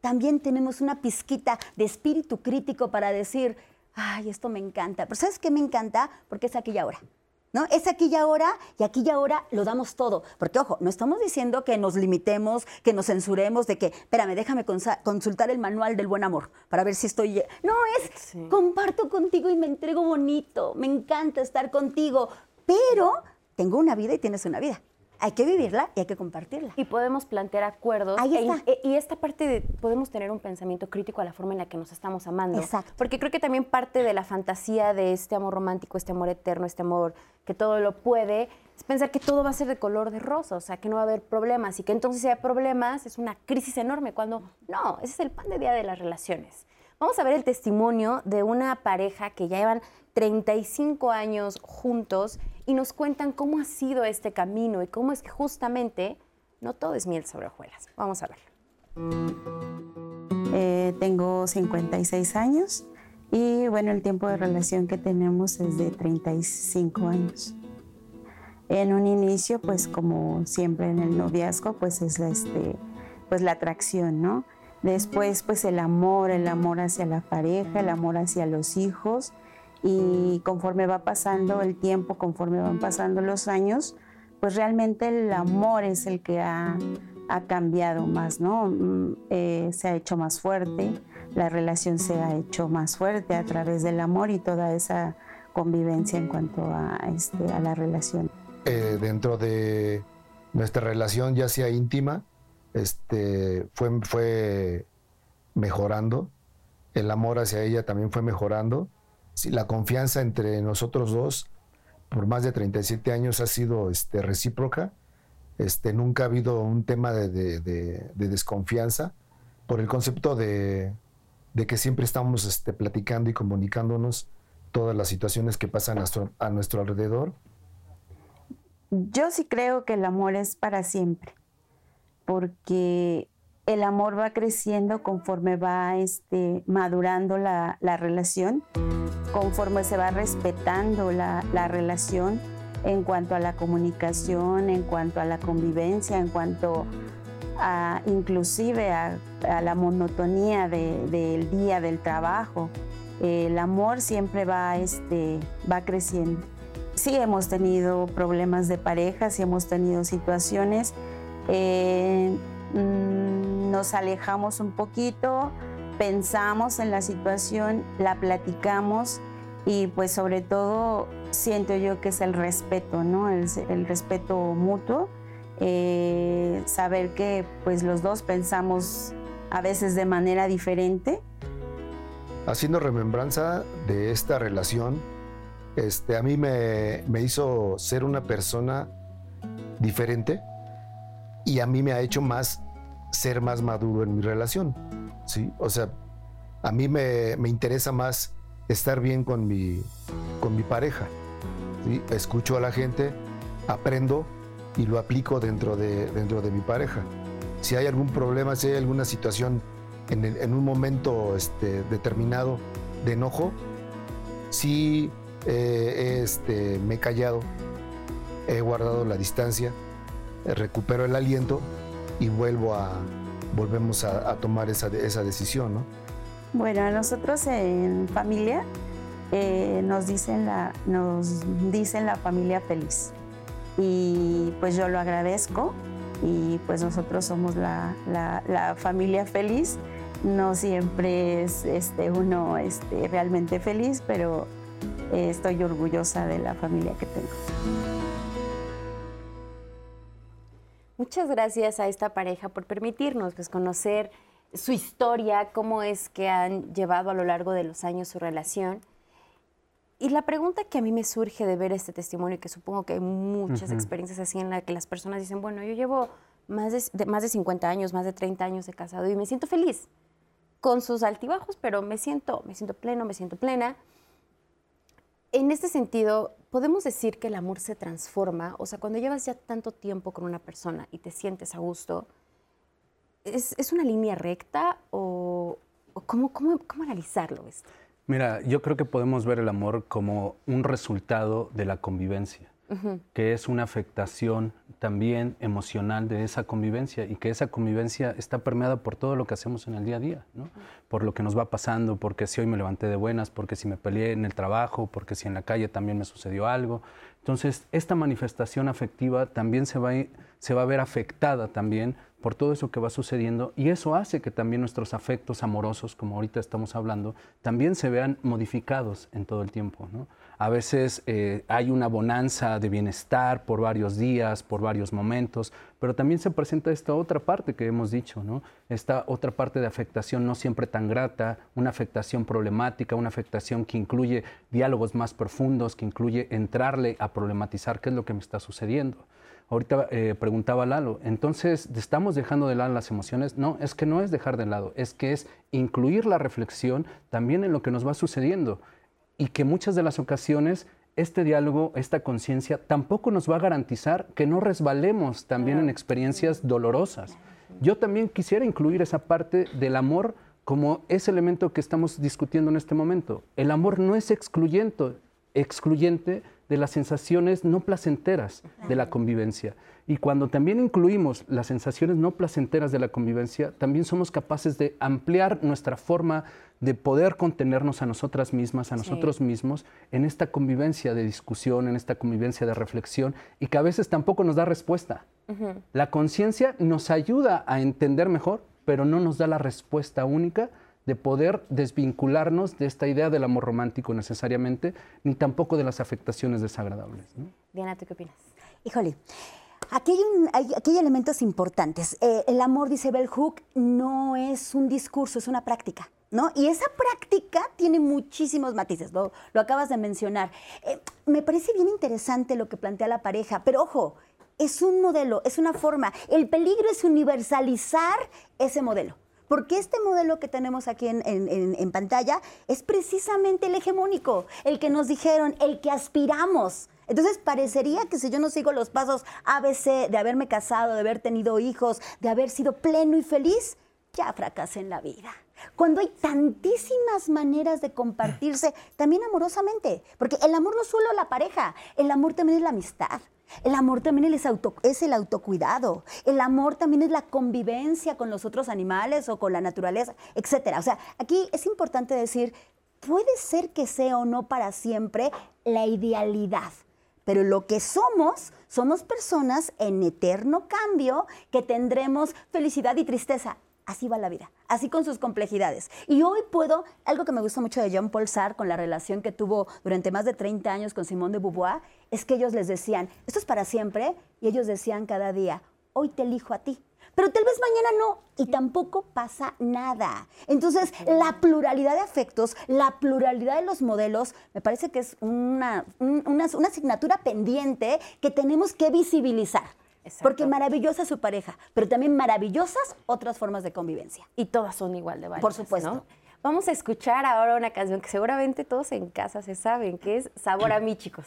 también tenemos una pizquita de espíritu crítico para decir, ay, esto me encanta. Pero ¿sabes qué me encanta? Porque es aquí y ahora. ¿No? Es aquí y ahora, y aquí y ahora lo damos todo. Porque, ojo, no estamos diciendo que nos limitemos, que nos censuremos, de que, espérame, déjame consultar el manual del buen amor para ver si estoy. No, es comparto contigo y me entrego bonito. Me encanta estar contigo. Pero tengo una vida y tienes una vida hay que vivirla y hay que compartirla. Y podemos plantear acuerdos. Ahí e está. y esta parte de podemos tener un pensamiento crítico a la forma en la que nos estamos amando. Exacto. Porque creo que también parte de la fantasía de este amor romántico, este amor eterno, este amor que todo lo puede, es pensar que todo va a ser de color de rosa, o sea, que no va a haber problemas y que entonces si hay problemas es una crisis enorme, cuando no, ese es el pan de día de las relaciones. Vamos a ver el testimonio de una pareja que ya llevan 35 años juntos y nos cuentan cómo ha sido este camino y cómo es que justamente no todo es miel sobre hojuelas. Vamos a verlo. Eh, tengo 56 años y bueno, el tiempo de relación que tenemos es de 35 años. En un inicio, pues como siempre en el noviazgo, pues es este, pues la atracción, ¿no? Después, pues el amor, el amor hacia la pareja, el amor hacia los hijos. Y conforme va pasando el tiempo, conforme van pasando los años, pues realmente el amor es el que ha, cambiado más, ¿no? Mm, eh, se ha hecho más fuerte, la relación se ha hecho más fuerte a través del amor y toda esa convivencia en cuanto a, este, a la relación. Eh, dentro de nuestra relación, ya sea íntima, este, fue, fue mejorando, el amor hacia ella también fue mejorando, la confianza entre nosotros dos por más de 37 años ha sido este, recíproca, este, nunca ha habido un tema de, desconfianza por el concepto de, que siempre estamos este, platicando y comunicándonos todas las situaciones que pasan a nuestro alrededor. Yo sí creo que el amor es para siempre porque el amor va creciendo conforme va este, madurando la, relación, conforme se va respetando la, relación en cuanto a la comunicación, en cuanto a la convivencia, en cuanto a inclusive a, la monotonía del día del trabajo. El amor siempre va, este, va creciendo. Sí hemos tenido problemas de pareja, sí hemos tenido situaciones eh, mm, nos alejamos un poquito, pensamos en la situación, la platicamos y pues sobre todo siento yo que es el respeto, ¿no? El, respeto mutuo, eh, saber que pues los dos pensamos a veces de manera diferente. Haciendo remembranza de esta relación, este, a mí me, me hizo ser una persona diferente, y a mí me ha hecho más ser más maduro en mi relación. ¿sí? O sea, a mí me, interesa más estar bien con mi, con mi pareja. Escucho a la gente, aprendo y lo aplico dentro de, dentro de mi pareja. Si hay algún problema, si hay alguna situación en, un momento este, determinado de enojo, sí eh, este, me he callado, he guardado la distancia recupero el aliento y vuelvo a, volvemos a, tomar esa, esa decisión. ¿no? Bueno, nosotros en familia eh, nos, dicen la, nos dicen la familia feliz y pues yo lo agradezco y pues nosotros somos la, la, familia feliz. No siempre es este, uno este, realmente feliz, pero eh, estoy orgullosa de la familia que tengo. Muchas gracias a esta pareja por permitirnos pues, conocer su historia, cómo es que han llevado a lo largo de los años su relación. Y la pregunta que a mí me surge de ver este testimonio, y que supongo que hay muchas experiencias así en la que las personas dicen, bueno, yo llevo más de, más de 50 años, más de 30 años de casado y me siento feliz, con sus altibajos, pero me siento, me siento pleno, me siento plena. En este sentido, podemos decir que el amor se transforma, o sea, cuando llevas ya tanto tiempo con una persona y te sientes a gusto, ¿es, una línea recta o, cómo, cómo, cómo, analizarlo esto? Mira, yo creo que podemos ver el amor como un resultado de la convivencia. Que es una afectación también emocional de esa convivencia y que esa convivencia está permeada por todo lo que hacemos en el día a día, ¿no? por lo que nos va pasando, porque si hoy me levanté de buenas, porque si me peleé en el trabajo, porque si en la calle también me sucedió algo. Entonces, esta manifestación afectiva también se va, a, se va a ver afectada también por todo eso que va sucediendo y eso hace que también nuestros afectos amorosos, como ahorita estamos hablando, también se vean modificados en todo el tiempo. ¿no? A veces eh, hay una bonanza de bienestar por varios días, por varios momentos, pero también se presenta esta otra parte que hemos dicho, ¿no? esta otra parte de afectación no siempre tan grata, una afectación problemática, una afectación que incluye diálogos más profundos, que incluye entrarle a problematizar qué es lo que me está sucediendo. Ahorita eh, preguntaba Lalo, entonces, ¿estamos dejando de lado las emociones? No, es que no es dejar de lado, es que es incluir la reflexión también en lo que nos va sucediendo y que muchas de las ocasiones este diálogo, esta conciencia, tampoco nos va a garantizar que no resbalemos también en experiencias dolorosas. Yo también quisiera incluir esa parte del amor como ese elemento que estamos discutiendo en este momento. El amor no es excluyente, excluyente de las sensaciones no placenteras de la convivencia. Y cuando también incluimos las sensaciones no placenteras de la convivencia, también somos capaces de ampliar nuestra forma de poder contenernos a nosotras mismas, a nosotros mismos, en esta convivencia de discusión, en esta convivencia de reflexión, y que a veces tampoco nos da respuesta. La conciencia nos ayuda a entender mejor, pero no nos da la respuesta única de poder desvincularnos de esta idea del amor romántico necesariamente, ni tampoco de las afectaciones desagradables. Diana, ¿tú qué opinas? Híjole, Aquí hay, elementos importantes. Eh, el amor, dice Bell Hook, no es un discurso, es una práctica. ¿No? Y esa práctica tiene muchísimos matices, lo, acabas de mencionar. Eh, me parece bien interesante lo que plantea la pareja, pero ojo, es un modelo, es una forma. El peligro es universalizar ese modelo. Porque este modelo que tenemos aquí en, en, pantalla es precisamente el hegemónico, el que nos dijeron, el que aspiramos. Entonces parecería que si yo no sigo los pasos ABC de haberme casado, de haber tenido hijos, de haber sido pleno y feliz, ya fracasé en la vida. Cuando hay tantísimas maneras de compartirse, también amorosamente, porque el amor no solo la pareja, el amor también es la amistad. El amor también es, es, el autocuidado. El amor también es la convivencia con los otros animales o con la naturaleza, etc. O sea, aquí es importante decir, puede ser que sea o no para siempre la idealidad, pero lo que somos, somos personas en eterno cambio que tendremos felicidad y tristeza. Así va la vida, así con sus complejidades. Y hoy puedo, algo que me gusta mucho de Jean Paul Sartre con la relación que tuvo durante más de 30 años con Simone de Beauvoir, es que ellos les decían, esto es para siempre, y ellos decían cada día, hoy te elijo a ti pero tal vez mañana no y tampoco pasa nada. Entonces, la pluralidad de afectos, la pluralidad de los modelos, me parece que es una, una, asignatura pendiente que tenemos que visibilizar. Porque maravillosa su pareja, pero también maravillosas otras formas de convivencia. Y todas son igual de valiosas. Por supuesto. Vamos a escuchar ahora una canción que seguramente todos en casa se saben, que es Sabor a mí, chicos.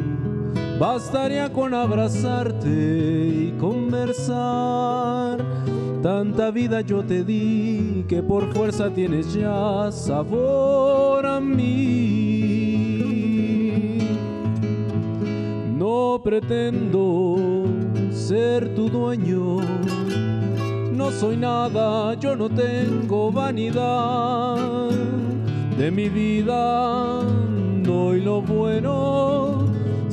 Bastaría con abrazarte y conversar. Tanta vida yo te di que por fuerza tienes ya sabor a mí. No pretendo ser tu dueño. No soy nada, yo no tengo vanidad. De mi vida doy lo bueno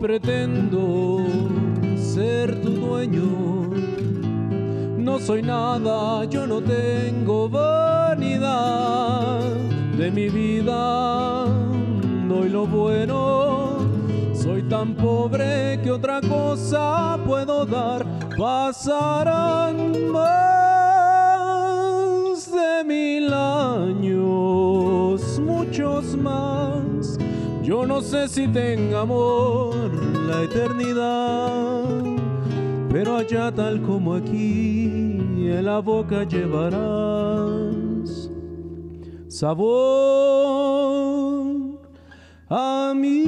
Pretendo ser tu dueño, no soy nada, yo no tengo vanidad de mi vida, doy lo bueno, soy tan pobre que otra cosa puedo dar, pasarán más de mil años, Yo no sé si tenga amor la eternidad, pero allá tal como aquí en la boca llevarás sabor a mí.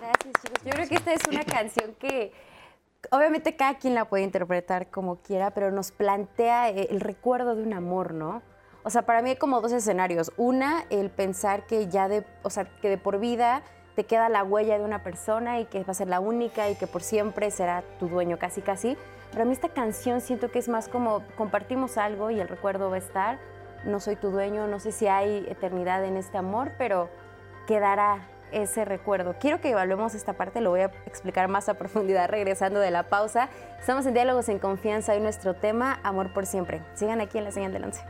Gracias, chicos. Yo creo que esta es una canción que obviamente cada quien la puede interpretar como quiera, pero nos plantea eh, el recuerdo de un amor, ¿no? O sea, para mí hay como dos escenarios. Una, el pensar que ya de, o sea, que de por vida te queda la huella de una persona y que va a ser la única y que por siempre será tu dueño casi casi. Pero a mí esta canción siento que es más como compartimos algo y el recuerdo va a estar. No soy tu dueño, no sé si hay eternidad en este amor, pero quedará ese recuerdo. Quiero que evaluemos esta parte, lo voy a explicar más a profundidad regresando de la pausa. Estamos en Diálogos en Confianza y nuestro tema, Amor por Siempre. Sigan aquí en la señal del 11.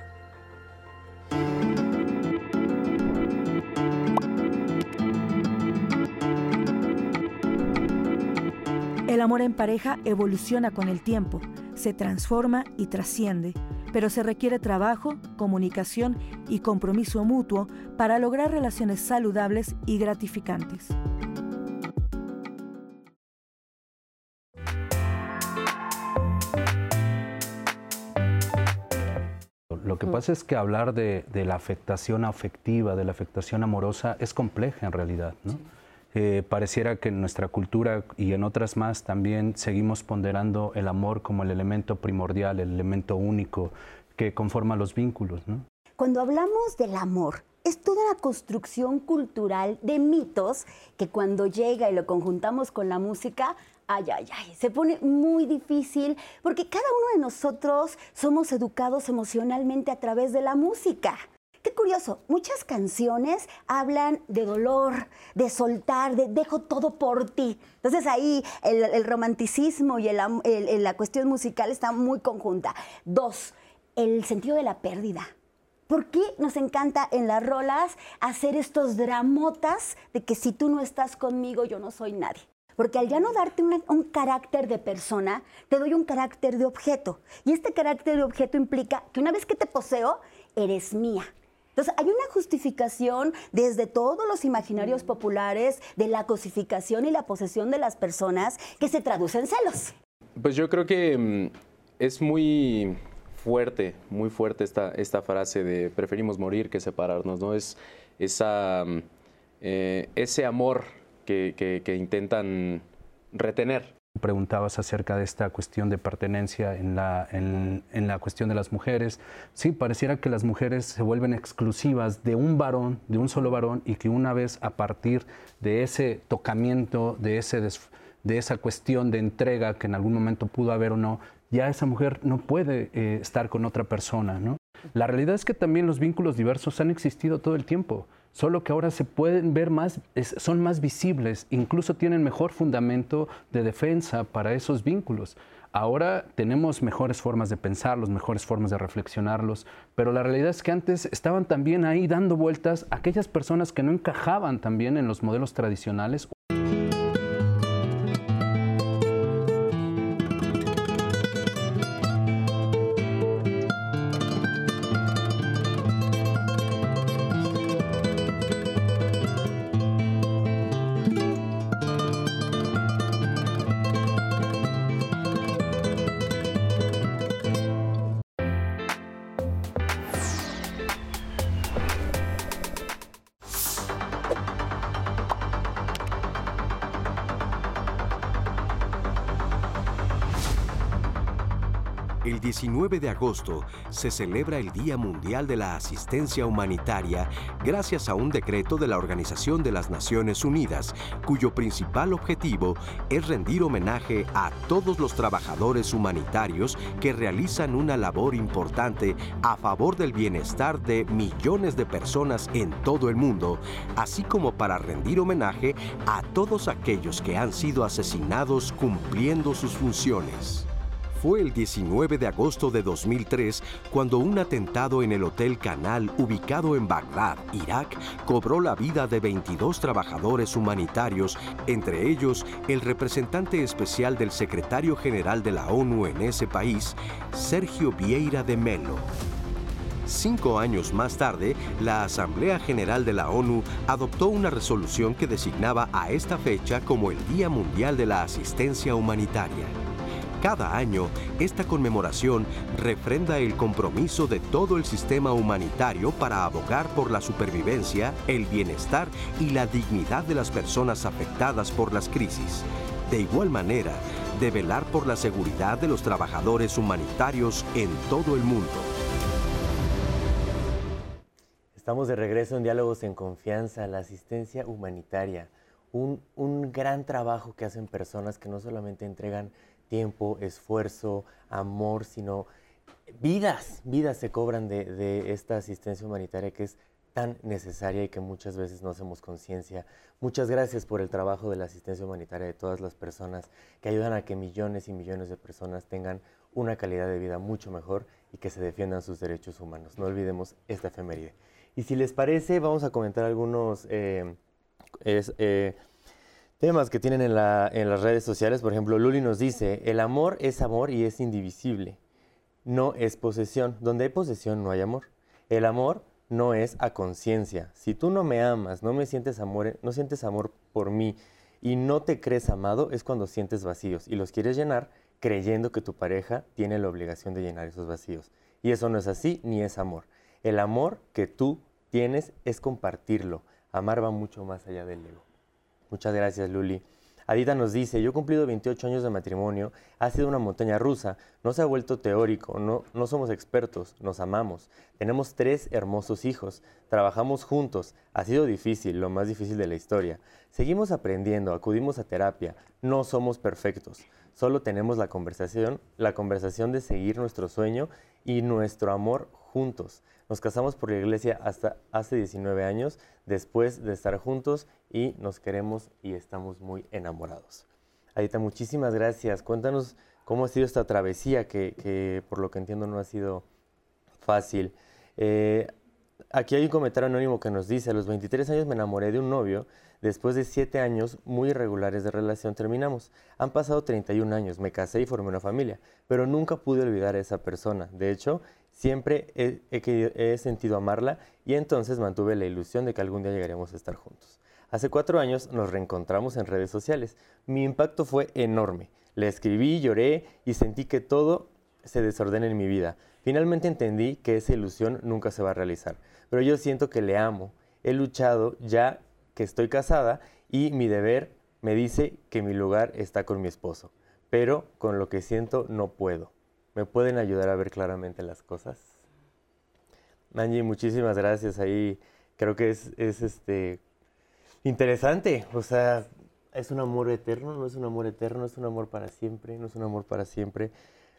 El amor en pareja evoluciona con el tiempo, se transforma y trasciende, pero se requiere trabajo, comunicación y compromiso mutuo para lograr relaciones saludables y gratificantes. Lo que pasa es que hablar de, de la afectación afectiva, de la afectación amorosa, es compleja en realidad. ¿no? Eh, pareciera que en nuestra cultura y en otras más también seguimos ponderando el amor como el elemento primordial, el elemento único que conforma los vínculos. ¿no? Cuando hablamos del amor, es toda la construcción cultural de mitos que cuando llega y lo conjuntamos con la música, ay, ay, ay, se pone muy difícil porque cada uno de nosotros somos educados emocionalmente a través de la música. Qué curioso, muchas canciones hablan de dolor, de soltar, de dejo todo por ti. Entonces ahí el, romanticismo y la cuestión musical está muy conjunta. Dos, el sentido de la pérdida. ¿Por qué nos encanta en las rolas hacer estos dramotas de que si tú no estás conmigo yo no soy nadie? Porque al ya no darte un carácter de persona, te doy un carácter de objeto. Y este carácter de objeto implica que una vez que te poseo, eres mía. Entonces, hay una justificación desde todos los imaginarios populares de la cosificación y la posesión de las personas que se traduce en celos. Pues yo creo que mm, es muy fuerte, muy fuerte esta, esta frase de preferimos morir que separarnos, ¿no? Es esa, mm, eh, ese amor que, que- que intentan retener. Preguntabas acerca de esta cuestión de pertenencia en la, en, la cuestión de las mujeres. Sí, pareciera que las mujeres se vuelven exclusivas de un varón, de un solo varón, y que una vez a partir de ese tocamiento, de, ese de esa cuestión de entrega que en algún momento pudo haber o no, ya esa mujer no puede eh, estar con otra persona, ¿no? La realidad es que también los vínculos diversos han existido todo el tiempo, solo que ahora se pueden ver más, son más visibles, incluso tienen mejor fundamento de defensa para esos vínculos. Ahora tenemos mejores formas de pensarlos, mejores formas de reflexionarlos, pero la realidad es que antes estaban también ahí dando vueltas aquellas personas que no encajaban también en los modelos tradicionales el 19 de agosto se celebra el Día Mundial de la Asistencia Humanitaria gracias a un decreto de la Organización de las Naciones Unidas, cuyo principal objetivo es rendir homenaje a todos los trabajadores humanitarios que realizan una labor importante a favor del bienestar de millones de personas en todo el mundo, así como para rendir homenaje a todos aquellos que han sido asesinados cumpliendo sus funciones. Fue el 19 de agosto de 2003 cuando un atentado en el Hotel Canal ubicado en Bagdad, Irak, cobró la vida de 22 trabajadores humanitarios, entre ellos el representante especial del secretario general de la ONU en ese país, Sergio Vieira de Melo. Cinco años más tarde, la Asamblea General de la ONU adoptó una resolución que designaba a esta fecha como el Día Mundial de la Asistencia Humanitaria. Cada año, esta conmemoración refrenda el compromiso de todo el sistema humanitario para abogar por la supervivencia, el bienestar y la dignidad de las personas afectadas por las crisis. De igual manera, de velar por la seguridad de los trabajadores humanitarios en todo el mundo. Estamos de regreso en Diálogos en Confianza, la asistencia humanitaria, un, un gran trabajo que hacen personas que no solamente entregan tiempo, esfuerzo, amor, sino vidas, vidas se cobran de, esta asistencia humanitaria que es tan necesaria y que muchas veces no hacemos conciencia. Muchas gracias por el trabajo de la asistencia humanitaria de todas las personas que ayudan a que millones y millones de personas tengan una calidad de vida mucho mejor y que se defiendan sus derechos humanos. No olvidemos esta efeméride. Y si les parece, vamos a comentar algunos eh, eh, temas que tienen en, la, en, las redes sociales. Por ejemplo, Luli nos dice, el amor es amor y es indivisible. No es posesión. Donde hay posesión no hay amor. El amor no es a conciencia. Si tú no me amas, no me sientes amor, no sientes amor por mí y no te crees amado, es cuando sientes vacíos y los quieres llenar creyendo que tu pareja tiene la obligación de llenar esos vacíos. Y eso no es así ni es amor. El amor que tú tienes es compartirlo. Amar va mucho más allá del ego. Muchas gracias, Luli. Adita nos dice, yo he cumplido 28 años de matrimonio, ha sido una montaña rusa, no se ha vuelto teórico, no, no somos expertos, nos amamos, tenemos tres hermosos hijos, trabajamos juntos, ha sido difícil, lo más difícil de la historia. Seguimos aprendiendo, acudimos a terapia, no somos perfectos, solo tenemos la conversación, la conversación de seguir nuestro sueño y nuestro amor juntos. Nos casamos por la iglesia hasta hace 19 años, después de estar juntos y nos queremos y estamos muy enamorados. Adita, muchísimas gracias. Cuéntanos cómo ha sido esta travesía, que, por lo que entiendo no ha sido fácil. Eh, aquí hay un comentario anónimo que nos dice, a los 23 años me enamoré de un novio, después de 7 años muy irregulares de relación terminamos. Han pasado 31 años, me casé y formé una familia, pero nunca pude olvidar a esa persona. De hecho, Siempre he, sentido amarla y entonces mantuve la ilusión de que algún día llegaríamos a estar juntos. Hace cuatro años nos reencontramos en redes sociales. Mi impacto fue enorme. Le escribí, lloré y sentí que todo se desordena en mi vida. Finalmente entendí que esa ilusión nunca se va a realizar. Pero yo siento que le amo. He luchado ya que estoy casada y mi deber me dice que mi lugar está con mi esposo. Pero con lo que siento no puedo. ¿Me pueden ayudar a ver claramente las cosas? Angie, muchísimas gracias. Ahí creo que es, es este, interesante. O sea, es un amor eterno, no es un amor eterno, es un amor para siempre, no es un amor para siempre.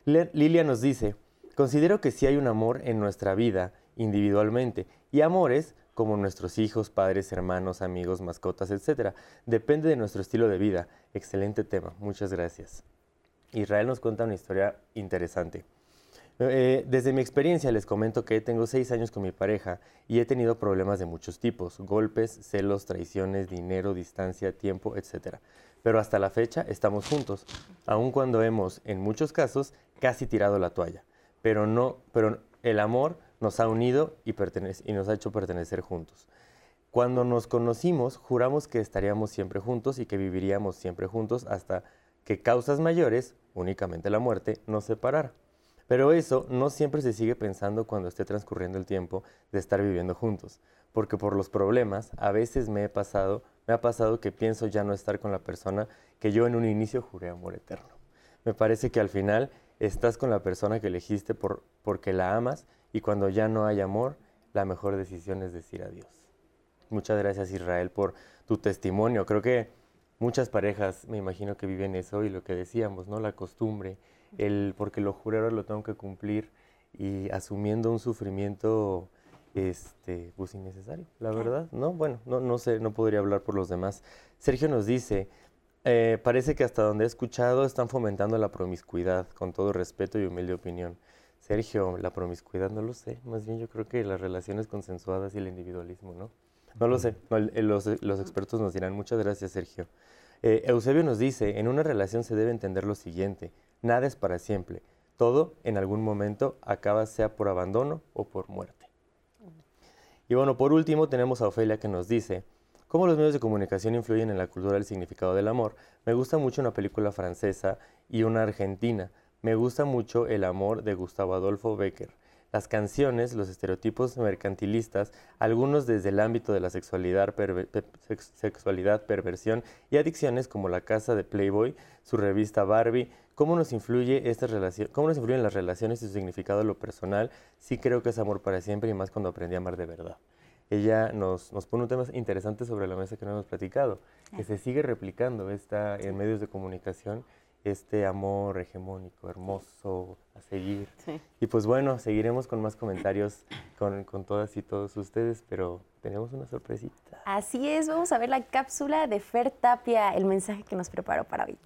Lilia nos dice, considero que sí hay un amor en nuestra vida individualmente y amores como nuestros hijos, padres, hermanos, amigos, mascotas, etc. Depende de nuestro estilo de vida. Excelente tema. Muchas gracias. Israel nos cuenta una historia interesante. Eh, desde mi experiencia les comento que tengo seis años con mi pareja y he tenido problemas de muchos tipos, golpes, celos, traiciones, dinero, distancia, tiempo, etc. Pero hasta la fecha estamos juntos, aun cuando hemos, en muchos casos, casi tirado la toalla. Pero, no, pero el amor nos ha unido y, y nos ha hecho pertenecer juntos. Cuando nos conocimos, juramos que estaríamos siempre juntos y que viviríamos siempre juntos hasta que causas mayores, únicamente la muerte, nos separara. Pero eso no siempre se sigue pensando cuando esté transcurriendo el tiempo de estar viviendo juntos, porque por los problemas a veces me he pasado, me ha pasado que pienso ya no estar con la persona que yo en un inicio juré amor eterno. Me parece que al final estás con la persona que elegiste por, porque la amas y cuando ya no hay amor, la mejor decisión es decir adiós. Muchas gracias Israel por tu testimonio. Creo que muchas parejas me imagino que viven eso y lo que decíamos, ¿no? La costumbre, el porque lo juré ahora lo tengo que cumplir y asumiendo un sufrimiento este, pues innecesario, la verdad, ¿no? Bueno, no, no sé, no podría hablar por los demás. Sergio nos dice, eh, parece que hasta donde he escuchado están fomentando la promiscuidad, con todo respeto y humilde opinión. Sergio, la promiscuidad no lo sé, más bien yo creo que las relaciones consensuadas y el individualismo, ¿no? No lo sé, los, expertos nos dirán. Muchas gracias, Sergio. Eh, Eusebio nos dice, en una relación se debe entender lo siguiente, nada es para siempre, todo en algún momento acaba sea por abandono o por muerte. Y bueno, por último tenemos a Ofelia que nos dice, ¿cómo los medios de comunicación influyen en la cultura del significado del amor? Me gusta mucho una película francesa y una argentina. Me gusta mucho El amor de Gustavo Adolfo Becker. Las canciones, los estereotipos mercantilistas, algunos desde el ámbito de la sexualidad, sexualidad, perversión y adicciones como la casa de Playboy, su revista Barbie, ¿cómo nos influye esta relación, cómo nos influyen las relaciones y su significado en lo personal? Sí creo que es amor para siempre y más cuando aprendí a amar de verdad. Ella nos, nos pone un tema interesante sobre la mesa que no hemos platicado, que se sigue replicando esta, en medios de comunicación este amor hegemónico, hermoso, a seguir. Y pues bueno, seguiremos con más comentarios con, con, todas y todos ustedes, pero tenemos una sorpresita. Así es, vamos a ver la cápsula de Fer Tapia, el mensaje que nos preparó para hoy.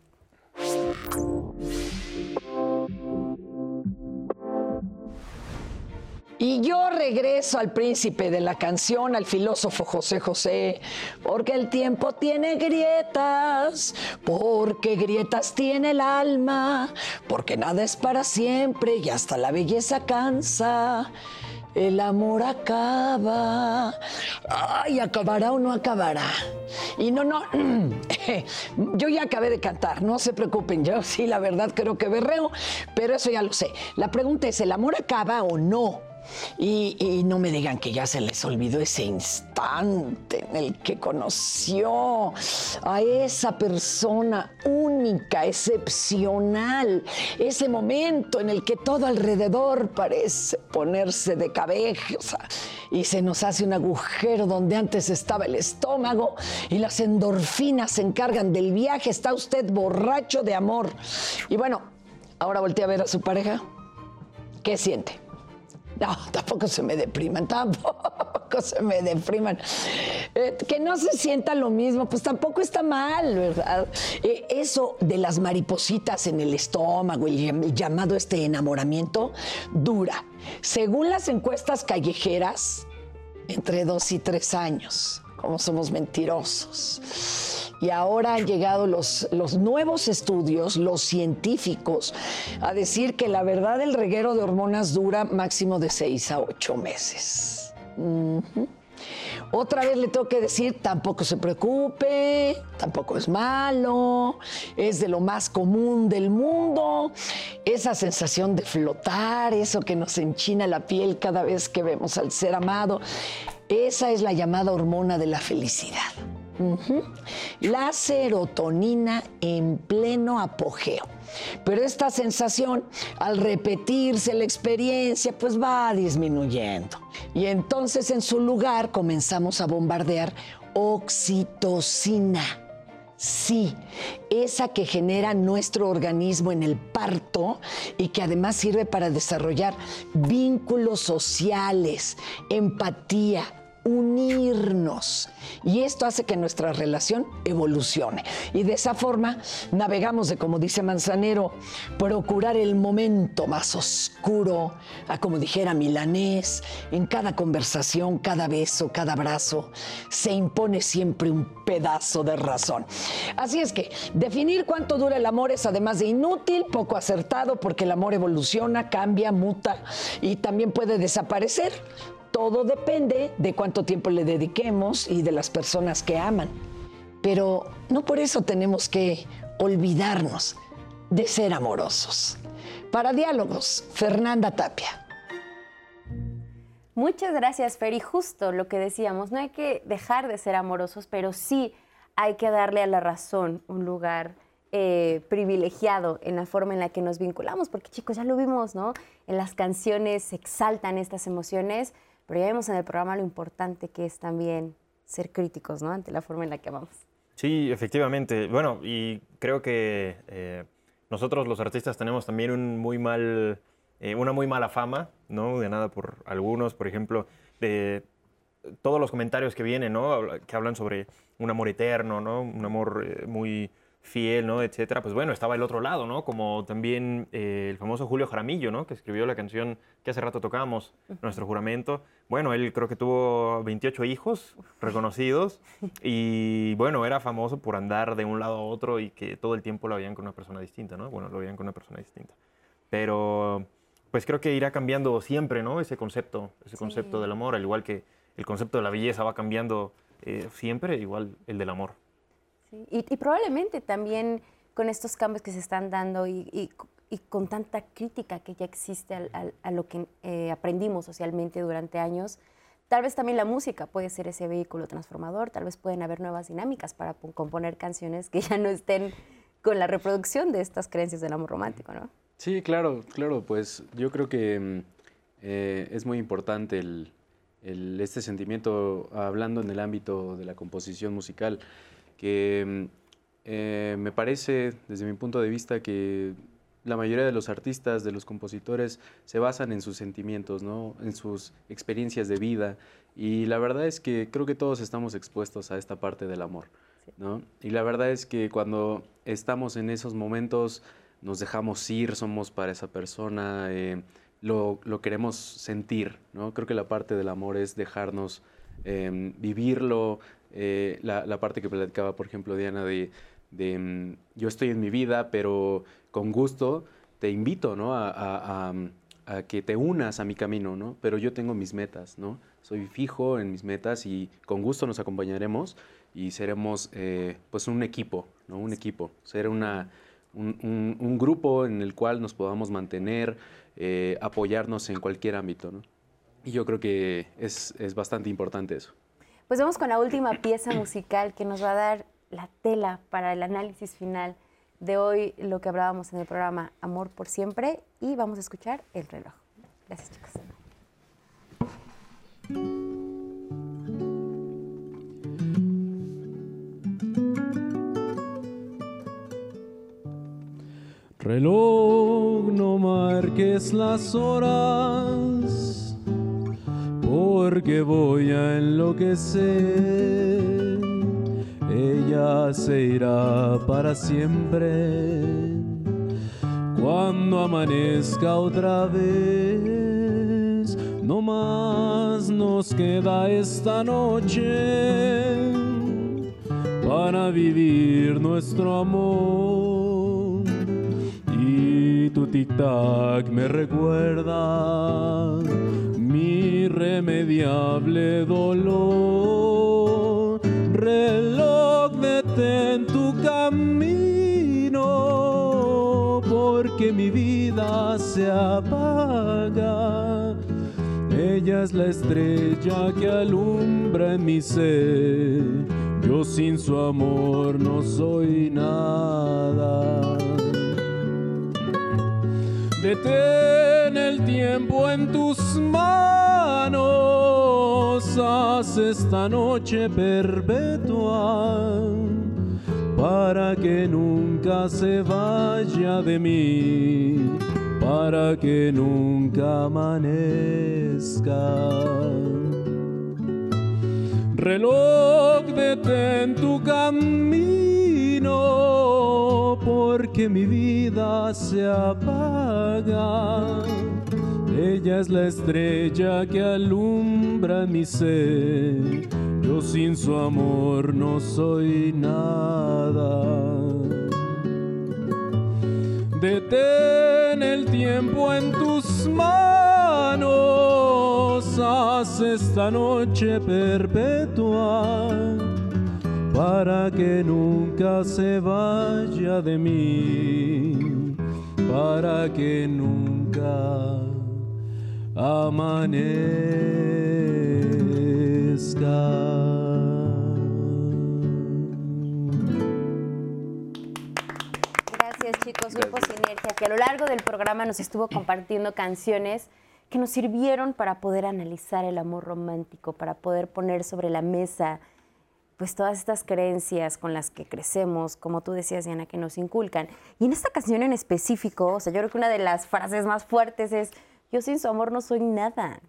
Y yo regreso al príncipe de la canción, al filósofo José José, porque el tiempo tiene grietas, porque grietas tiene el alma, porque nada es para siempre y hasta la belleza cansa. El amor acaba. Ay, ¿acabará o no acabará? Y no, no, yo ya acabé de cantar, no se preocupen, yo sí, la verdad creo que berreo, pero eso ya lo sé. La pregunta es, ¿el amor acaba o no? Y, no me digan que ya se les olvidó ese instante en el que conoció a esa persona única, excepcional, ese momento en el que todo alrededor parece ponerse de cabeza y se nos hace un agujero donde antes estaba el estómago y las endorfinas se encargan del viaje, está usted borracho de amor. Y bueno, ahora voltea a ver a su pareja. ¿Qué siente? No, tampoco se me depriman, tampoco se me depriman. Eh, que no se sienta lo mismo, pues tampoco está mal, ¿verdad? Eh, eso de las maripositas en el estómago, el llamado este enamoramiento, dura. Según las encuestas callejeras, entre dos y tres años. Como somos mentirosos. Y ahora han llegado los, los nuevos estudios, los científicos, a decir que la verdad el reguero de hormonas dura máximo de seis a ocho meses. Otra vez le tengo que decir, tampoco se preocupe, tampoco es malo, es de lo más común del mundo. Esa sensación de flotar, eso que nos enchina la piel cada vez que vemos al ser amado, esa es la llamada hormona de la felicidad. La serotonina en pleno apogeo. Pero esta sensación, al repetirse la experiencia, pues va disminuyendo. Y entonces en su lugar comenzamos a bombardear oxitocina. Sí, esa que genera nuestro organismo en el parto y que además sirve para desarrollar vínculos sociales, empatía, unirnos. Y esto hace que nuestra relación evolucione. Y de esa forma navegamos de, como dice Manzanero, procurar el momento más oscuro, a como dijera Milanés, en cada conversación, cada beso, cada abrazo, se impone siempre un pedazo de razón. Así es que definir cuánto dura el amor es además de inútil, poco acertado, porque el amor evoluciona, cambia, muta y también puede desaparecer todo depende de cuánto tiempo le dediquemos y de las personas que aman. Pero no por eso tenemos que olvidarnos de ser amorosos. Para diálogos, Fernanda Tapia. Muchas gracias, Fer. Y justo lo que decíamos, no hay que dejar de ser amorosos, pero sí hay que darle a la razón un lugar eh, privilegiado en la forma en la que nos vinculamos, porque chicos, ya lo vimos, ¿no? En las canciones se exaltan estas emociones, pero ya vemos en el programa lo importante que es también ser críticos, ¿no? Ante la forma en la que amamos. Sí, efectivamente. Bueno, y creo que eh, nosotros los artistas tenemos también un muy mal, eh, una muy mala fama, ¿no? De nada por algunos, por ejemplo, de todos los comentarios que vienen, ¿no? Que hablan sobre un amor eterno, ¿no? Un amor eh, muy fiel, ¿no? Etcétera. Pues bueno, estaba el otro lado, ¿no? Como también eh, el famoso Julio Jaramillo, ¿no? Que escribió la canción que hace rato tocábamos, Nuestro Juramento. Bueno, él creo que tuvo 28 hijos reconocidos y bueno, era famoso por andar de un lado a otro y que todo el tiempo lo veían con una persona distinta, ¿no? Bueno, lo veían con una persona distinta. Pero pues creo que irá cambiando siempre, ¿no? Ese concepto, ese concepto del amor, al igual que el concepto de la belleza va cambiando eh, siempre, igual el del amor. Y, probablemente también con estos cambios que se están dando y, con tanta crítica que ya existe a lo que eh, aprendimos socialmente durante años, tal vez también la música puede ser ese vehículo transformador, tal vez pueden haber nuevas dinámicas para componer canciones que ya no estén con la reproducción de estas creencias del amor romántico, ¿no? Sí, claro, claro, pues yo creo que mm, eh, es muy importante este sentimiento, hablando en el ámbito de la composición musical, que eh, me parece, desde mi punto de vista, que la mayoría de los artistas, de los compositores, se basan en sus sentimientos, ¿no? en sus experiencias de vida. Y la verdad es que creo que todos estamos expuestos a esta parte del amor. ¿no? Y la verdad es que cuando estamos en esos momentos, nos dejamos ir, somos para esa persona, eh, lo, lo, queremos sentir. ¿no? Creo que la parte del amor es dejarnos em, vivirlo, eh, la, parte que platicaba, por ejemplo, Diana, de, mm, yo estoy en mi vida, pero con gusto te invito ¿no? a, que te unas a mi camino, ¿no? pero yo tengo mis metas, ¿no? soy fijo en mis metas y con gusto nos acompañaremos y seremos eh, pues un equipo, ¿no? un equipo, ser una, un, grupo en el cual nos podamos mantener, eh, apoyarnos en cualquier ámbito. ¿no? Y yo creo que es, es bastante importante eso. Pues vamos con la última pieza musical que nos va a dar la tela para el análisis final de hoy, lo que hablábamos en el programa Amor por Siempre, y vamos a escuchar el reloj. Gracias, chicos. Reloj, no marques las horas porque voy a enloquecer. Ella se irá para siempre cuando amanezca otra vez. No más nos queda esta noche para vivir nuestro amor. Y tu tic-tac me recuerda irremediable dolor. Reloj, detén tu camino, porque mi vida se apaga. Ella es la estrella que alumbra en mi ser. Yo sin su amor no soy nada. Detén el tiempo en tus manos, haz esta noche perpetua para que nunca se vaya de mí, para que nunca amanezca. Reloj, detén tu camino, porque mi vida se apaga. Ella es la estrella que alumbra mi ser. Yo sin su amor no soy nada. Detén el tiempo en tus manos, haz esta noche perpetua para que nunca se vaya de mí, para que nunca amanezca. lo largo del programa nos estuvo compartiendo canciones que nos sirvieron para poder analizar el amor romántico, para poder poner sobre la mesa pues todas estas creencias con las que crecemos, como tú decías, Diana, que nos inculcan. Y en esta canción en específico, o sea, yo creo que una de las frases más fuertes es, yo sin su amor no soy nada.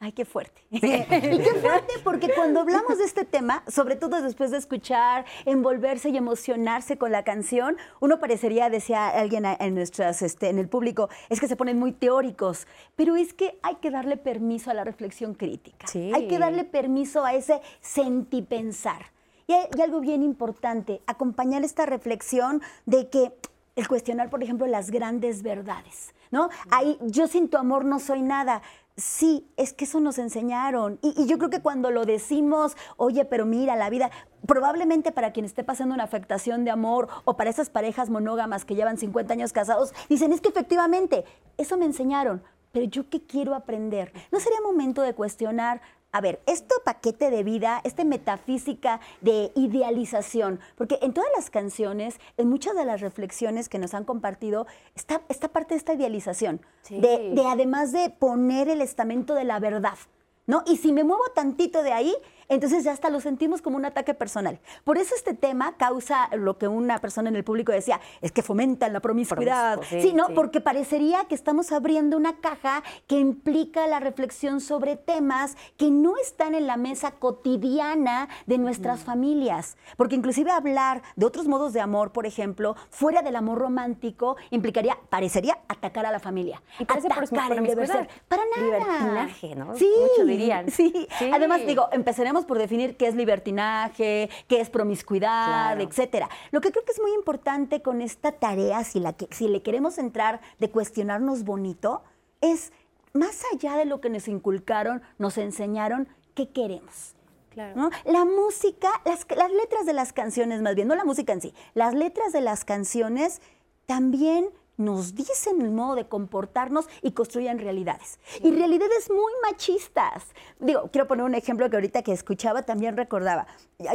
Ay, qué fuerte. y qué fuerte porque cuando hablamos de este tema, sobre todo después de escuchar, envolverse y emocionarse con la canción, uno parecería, decía alguien en, nuestras, este, en el público, es que se ponen muy teóricos, pero es que hay que darle permiso a la reflexión crítica. Hay que darle permiso a ese sentipensar. Y y algo bien importante, acompañar esta reflexión de que el cuestionar, por ejemplo, las grandes verdades. ¿No? Ahí, yo sin tu amor no soy nada. Sí, es que eso nos enseñaron. Y, yo creo que cuando lo decimos, oye, pero mira, la vida, probablemente para quien esté pasando una afectación de amor o para esas parejas monógamas que llevan 50 años casados, dicen, es que efectivamente, eso me enseñaron, pero yo qué quiero aprender. ¿No sería momento de cuestionar a ver, esto paquete de vida, esta metafísica de idealización, porque en todas las canciones, en muchas de las reflexiones que nos han compartido, está esta parte de esta idealización, de, de además de poner el estamento de la verdad, ¿no? Y si me muevo tantito de ahí, entonces ya hasta lo sentimos como un ataque personal. Por eso este tema causa lo que una persona en el público decía, es que fomentan la promiscuidad. sí, ¿no? Porque parecería que estamos abriendo una caja que implica la reflexión sobre temas que no están en la mesa cotidiana de nuestras mm. familias. Porque inclusive hablar de otros modos de amor, por ejemplo, fuera del amor romántico, implicaría, parecería atacar a la familia. Y parece atacar el deber ser. Para nada. Libertinaje, ¿no? Sí. Muchos dirían. Sí. Además, digo, empezaremos por definir qué es libertinaje, qué es promiscuidad, etcétera. Lo que creo que es muy importante con esta tarea, si, la que, si le queremos entrar de cuestionarnos bonito, es más allá de lo que nos inculcaron, nos enseñaron, ¿qué queremos? Claro. La música, las, las letras de las canciones, más bien, no la música en sí, las letras de las canciones también nos dicen el modo de comportarnos y construyen realidades. Y realidades muy machistas. Digo, quiero poner un ejemplo que ahorita que escuchaba también recordaba.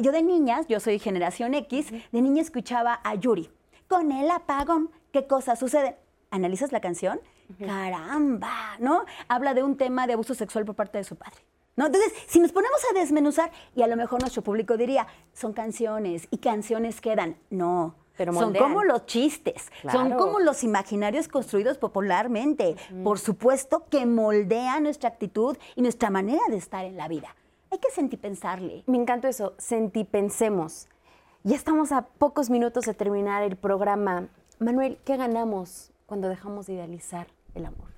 Yo de niñas, yo soy generación X, de niña escuchaba a Yuri. Con el apagón, ¿qué cosas suceden? ¿Analizas la canción? Caramba, ¿no? Habla de un tema de abuso sexual por parte de su padre. ¿No? Entonces, si nos ponemos a desmenuzar, y a lo mejor nuestro público diría, son canciones y canciones quedan. No, son como los chistes, son como los imaginarios construidos popularmente. Por supuesto que moldean nuestra actitud y nuestra manera de estar en la vida. Hay que sentipensarle. Me encanta eso, sentipensemos. Ya estamos a pocos minutos de terminar el programa. Manuel, ¿qué ganamos cuando dejamos de idealizar el amor?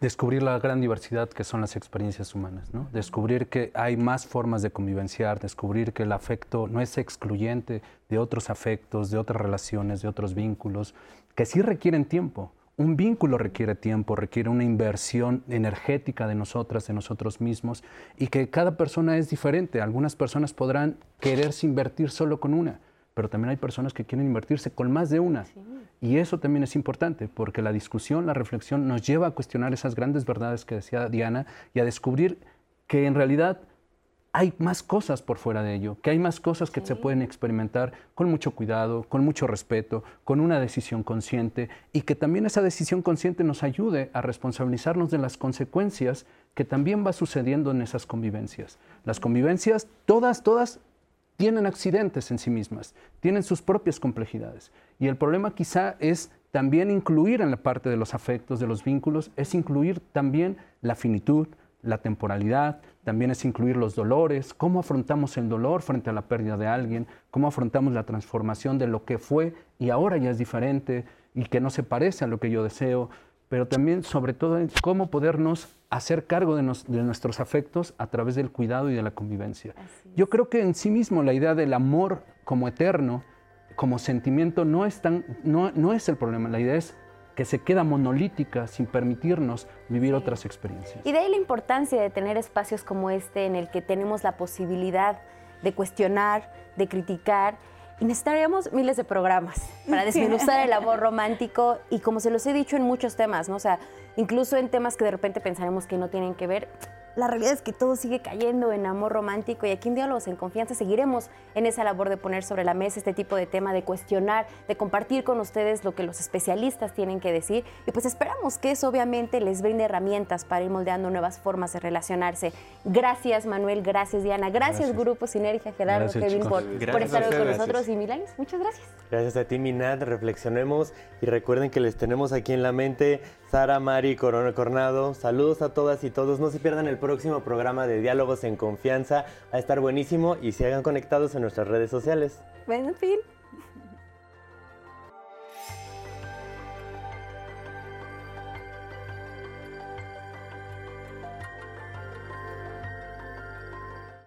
Descubrir la gran diversidad que son las experiencias humanas, ¿no? descubrir que hay más formas de convivenciar, descubrir que el afecto no es excluyente de otros afectos, de otras relaciones, de otros vínculos, que sí requieren tiempo. Un vínculo requiere tiempo, requiere una inversión energética de nosotras, de nosotros mismos, y que cada persona es diferente. Algunas personas podrán quererse invertir solo con una, pero también hay personas que quieren invertirse con más de una. Y eso también es importante, porque la discusión, la reflexión nos lleva a cuestionar esas grandes verdades que decía Diana y a descubrir que en realidad hay más cosas por fuera de ello, que hay más cosas que se pueden experimentar con mucho cuidado, con mucho respeto, con una decisión consciente y que también esa decisión consciente nos ayude a responsabilizarnos de las consecuencias que también va sucediendo en esas convivencias. Las convivencias, todas, todas tienen accidentes en sí mismas, tienen sus propias complejidades. Y el problema quizá es también incluir en la parte de los afectos, de los vínculos, es incluir también la finitud, la temporalidad, también es incluir los dolores, cómo afrontamos el dolor frente a la pérdida de alguien, cómo afrontamos la transformación de lo que fue y ahora ya es diferente y que no se parece a lo que yo deseo, pero también sobre todo cómo podernos hacer cargo de, nuestros afectos a través del cuidado y de la convivencia. Yo creo que en sí mismo la idea del amor como eterno, como sentimiento, no es, tan, no, no es el problema. La idea es que se queda monolítica sin permitirnos vivir otras experiencias. Y de ahí la importancia de tener espacios como este en el que tenemos la posibilidad de cuestionar, de criticar y necesitaríamos miles de programas para desmenuzar el amor romántico y como se los he dicho en muchos temas, ¿no? O sea, incluso en temas que de repente pensaremos que no tienen que ver, la realidad es que todo sigue cayendo en amor romántico y aquí en Diálogos en Confianza seguiremos en esa labor de poner sobre la mesa este tipo de tema, de cuestionar, de compartir con ustedes lo que los especialistas tienen que decir. Y pues esperamos que eso obviamente les brinde herramientas para ir moldeando nuevas formas de relacionarse. Gracias Manuel, gracias Diana, gracias, Grupo Sinergia, Gerardo, Kevin por, por, estar hoy con nosotros. Y Milanes, muchas gracias. Gracias a ti Minat, reflexionemos. Y recuerden que les tenemos aquí en la mente Sara, Mari, Corona Cornado, saludos a todas y todos, no se pierdan el próximo programa de Diálogos en Confianza. Va a estar buenísimo y se hagan conectados en nuestras redes sociales. En fin.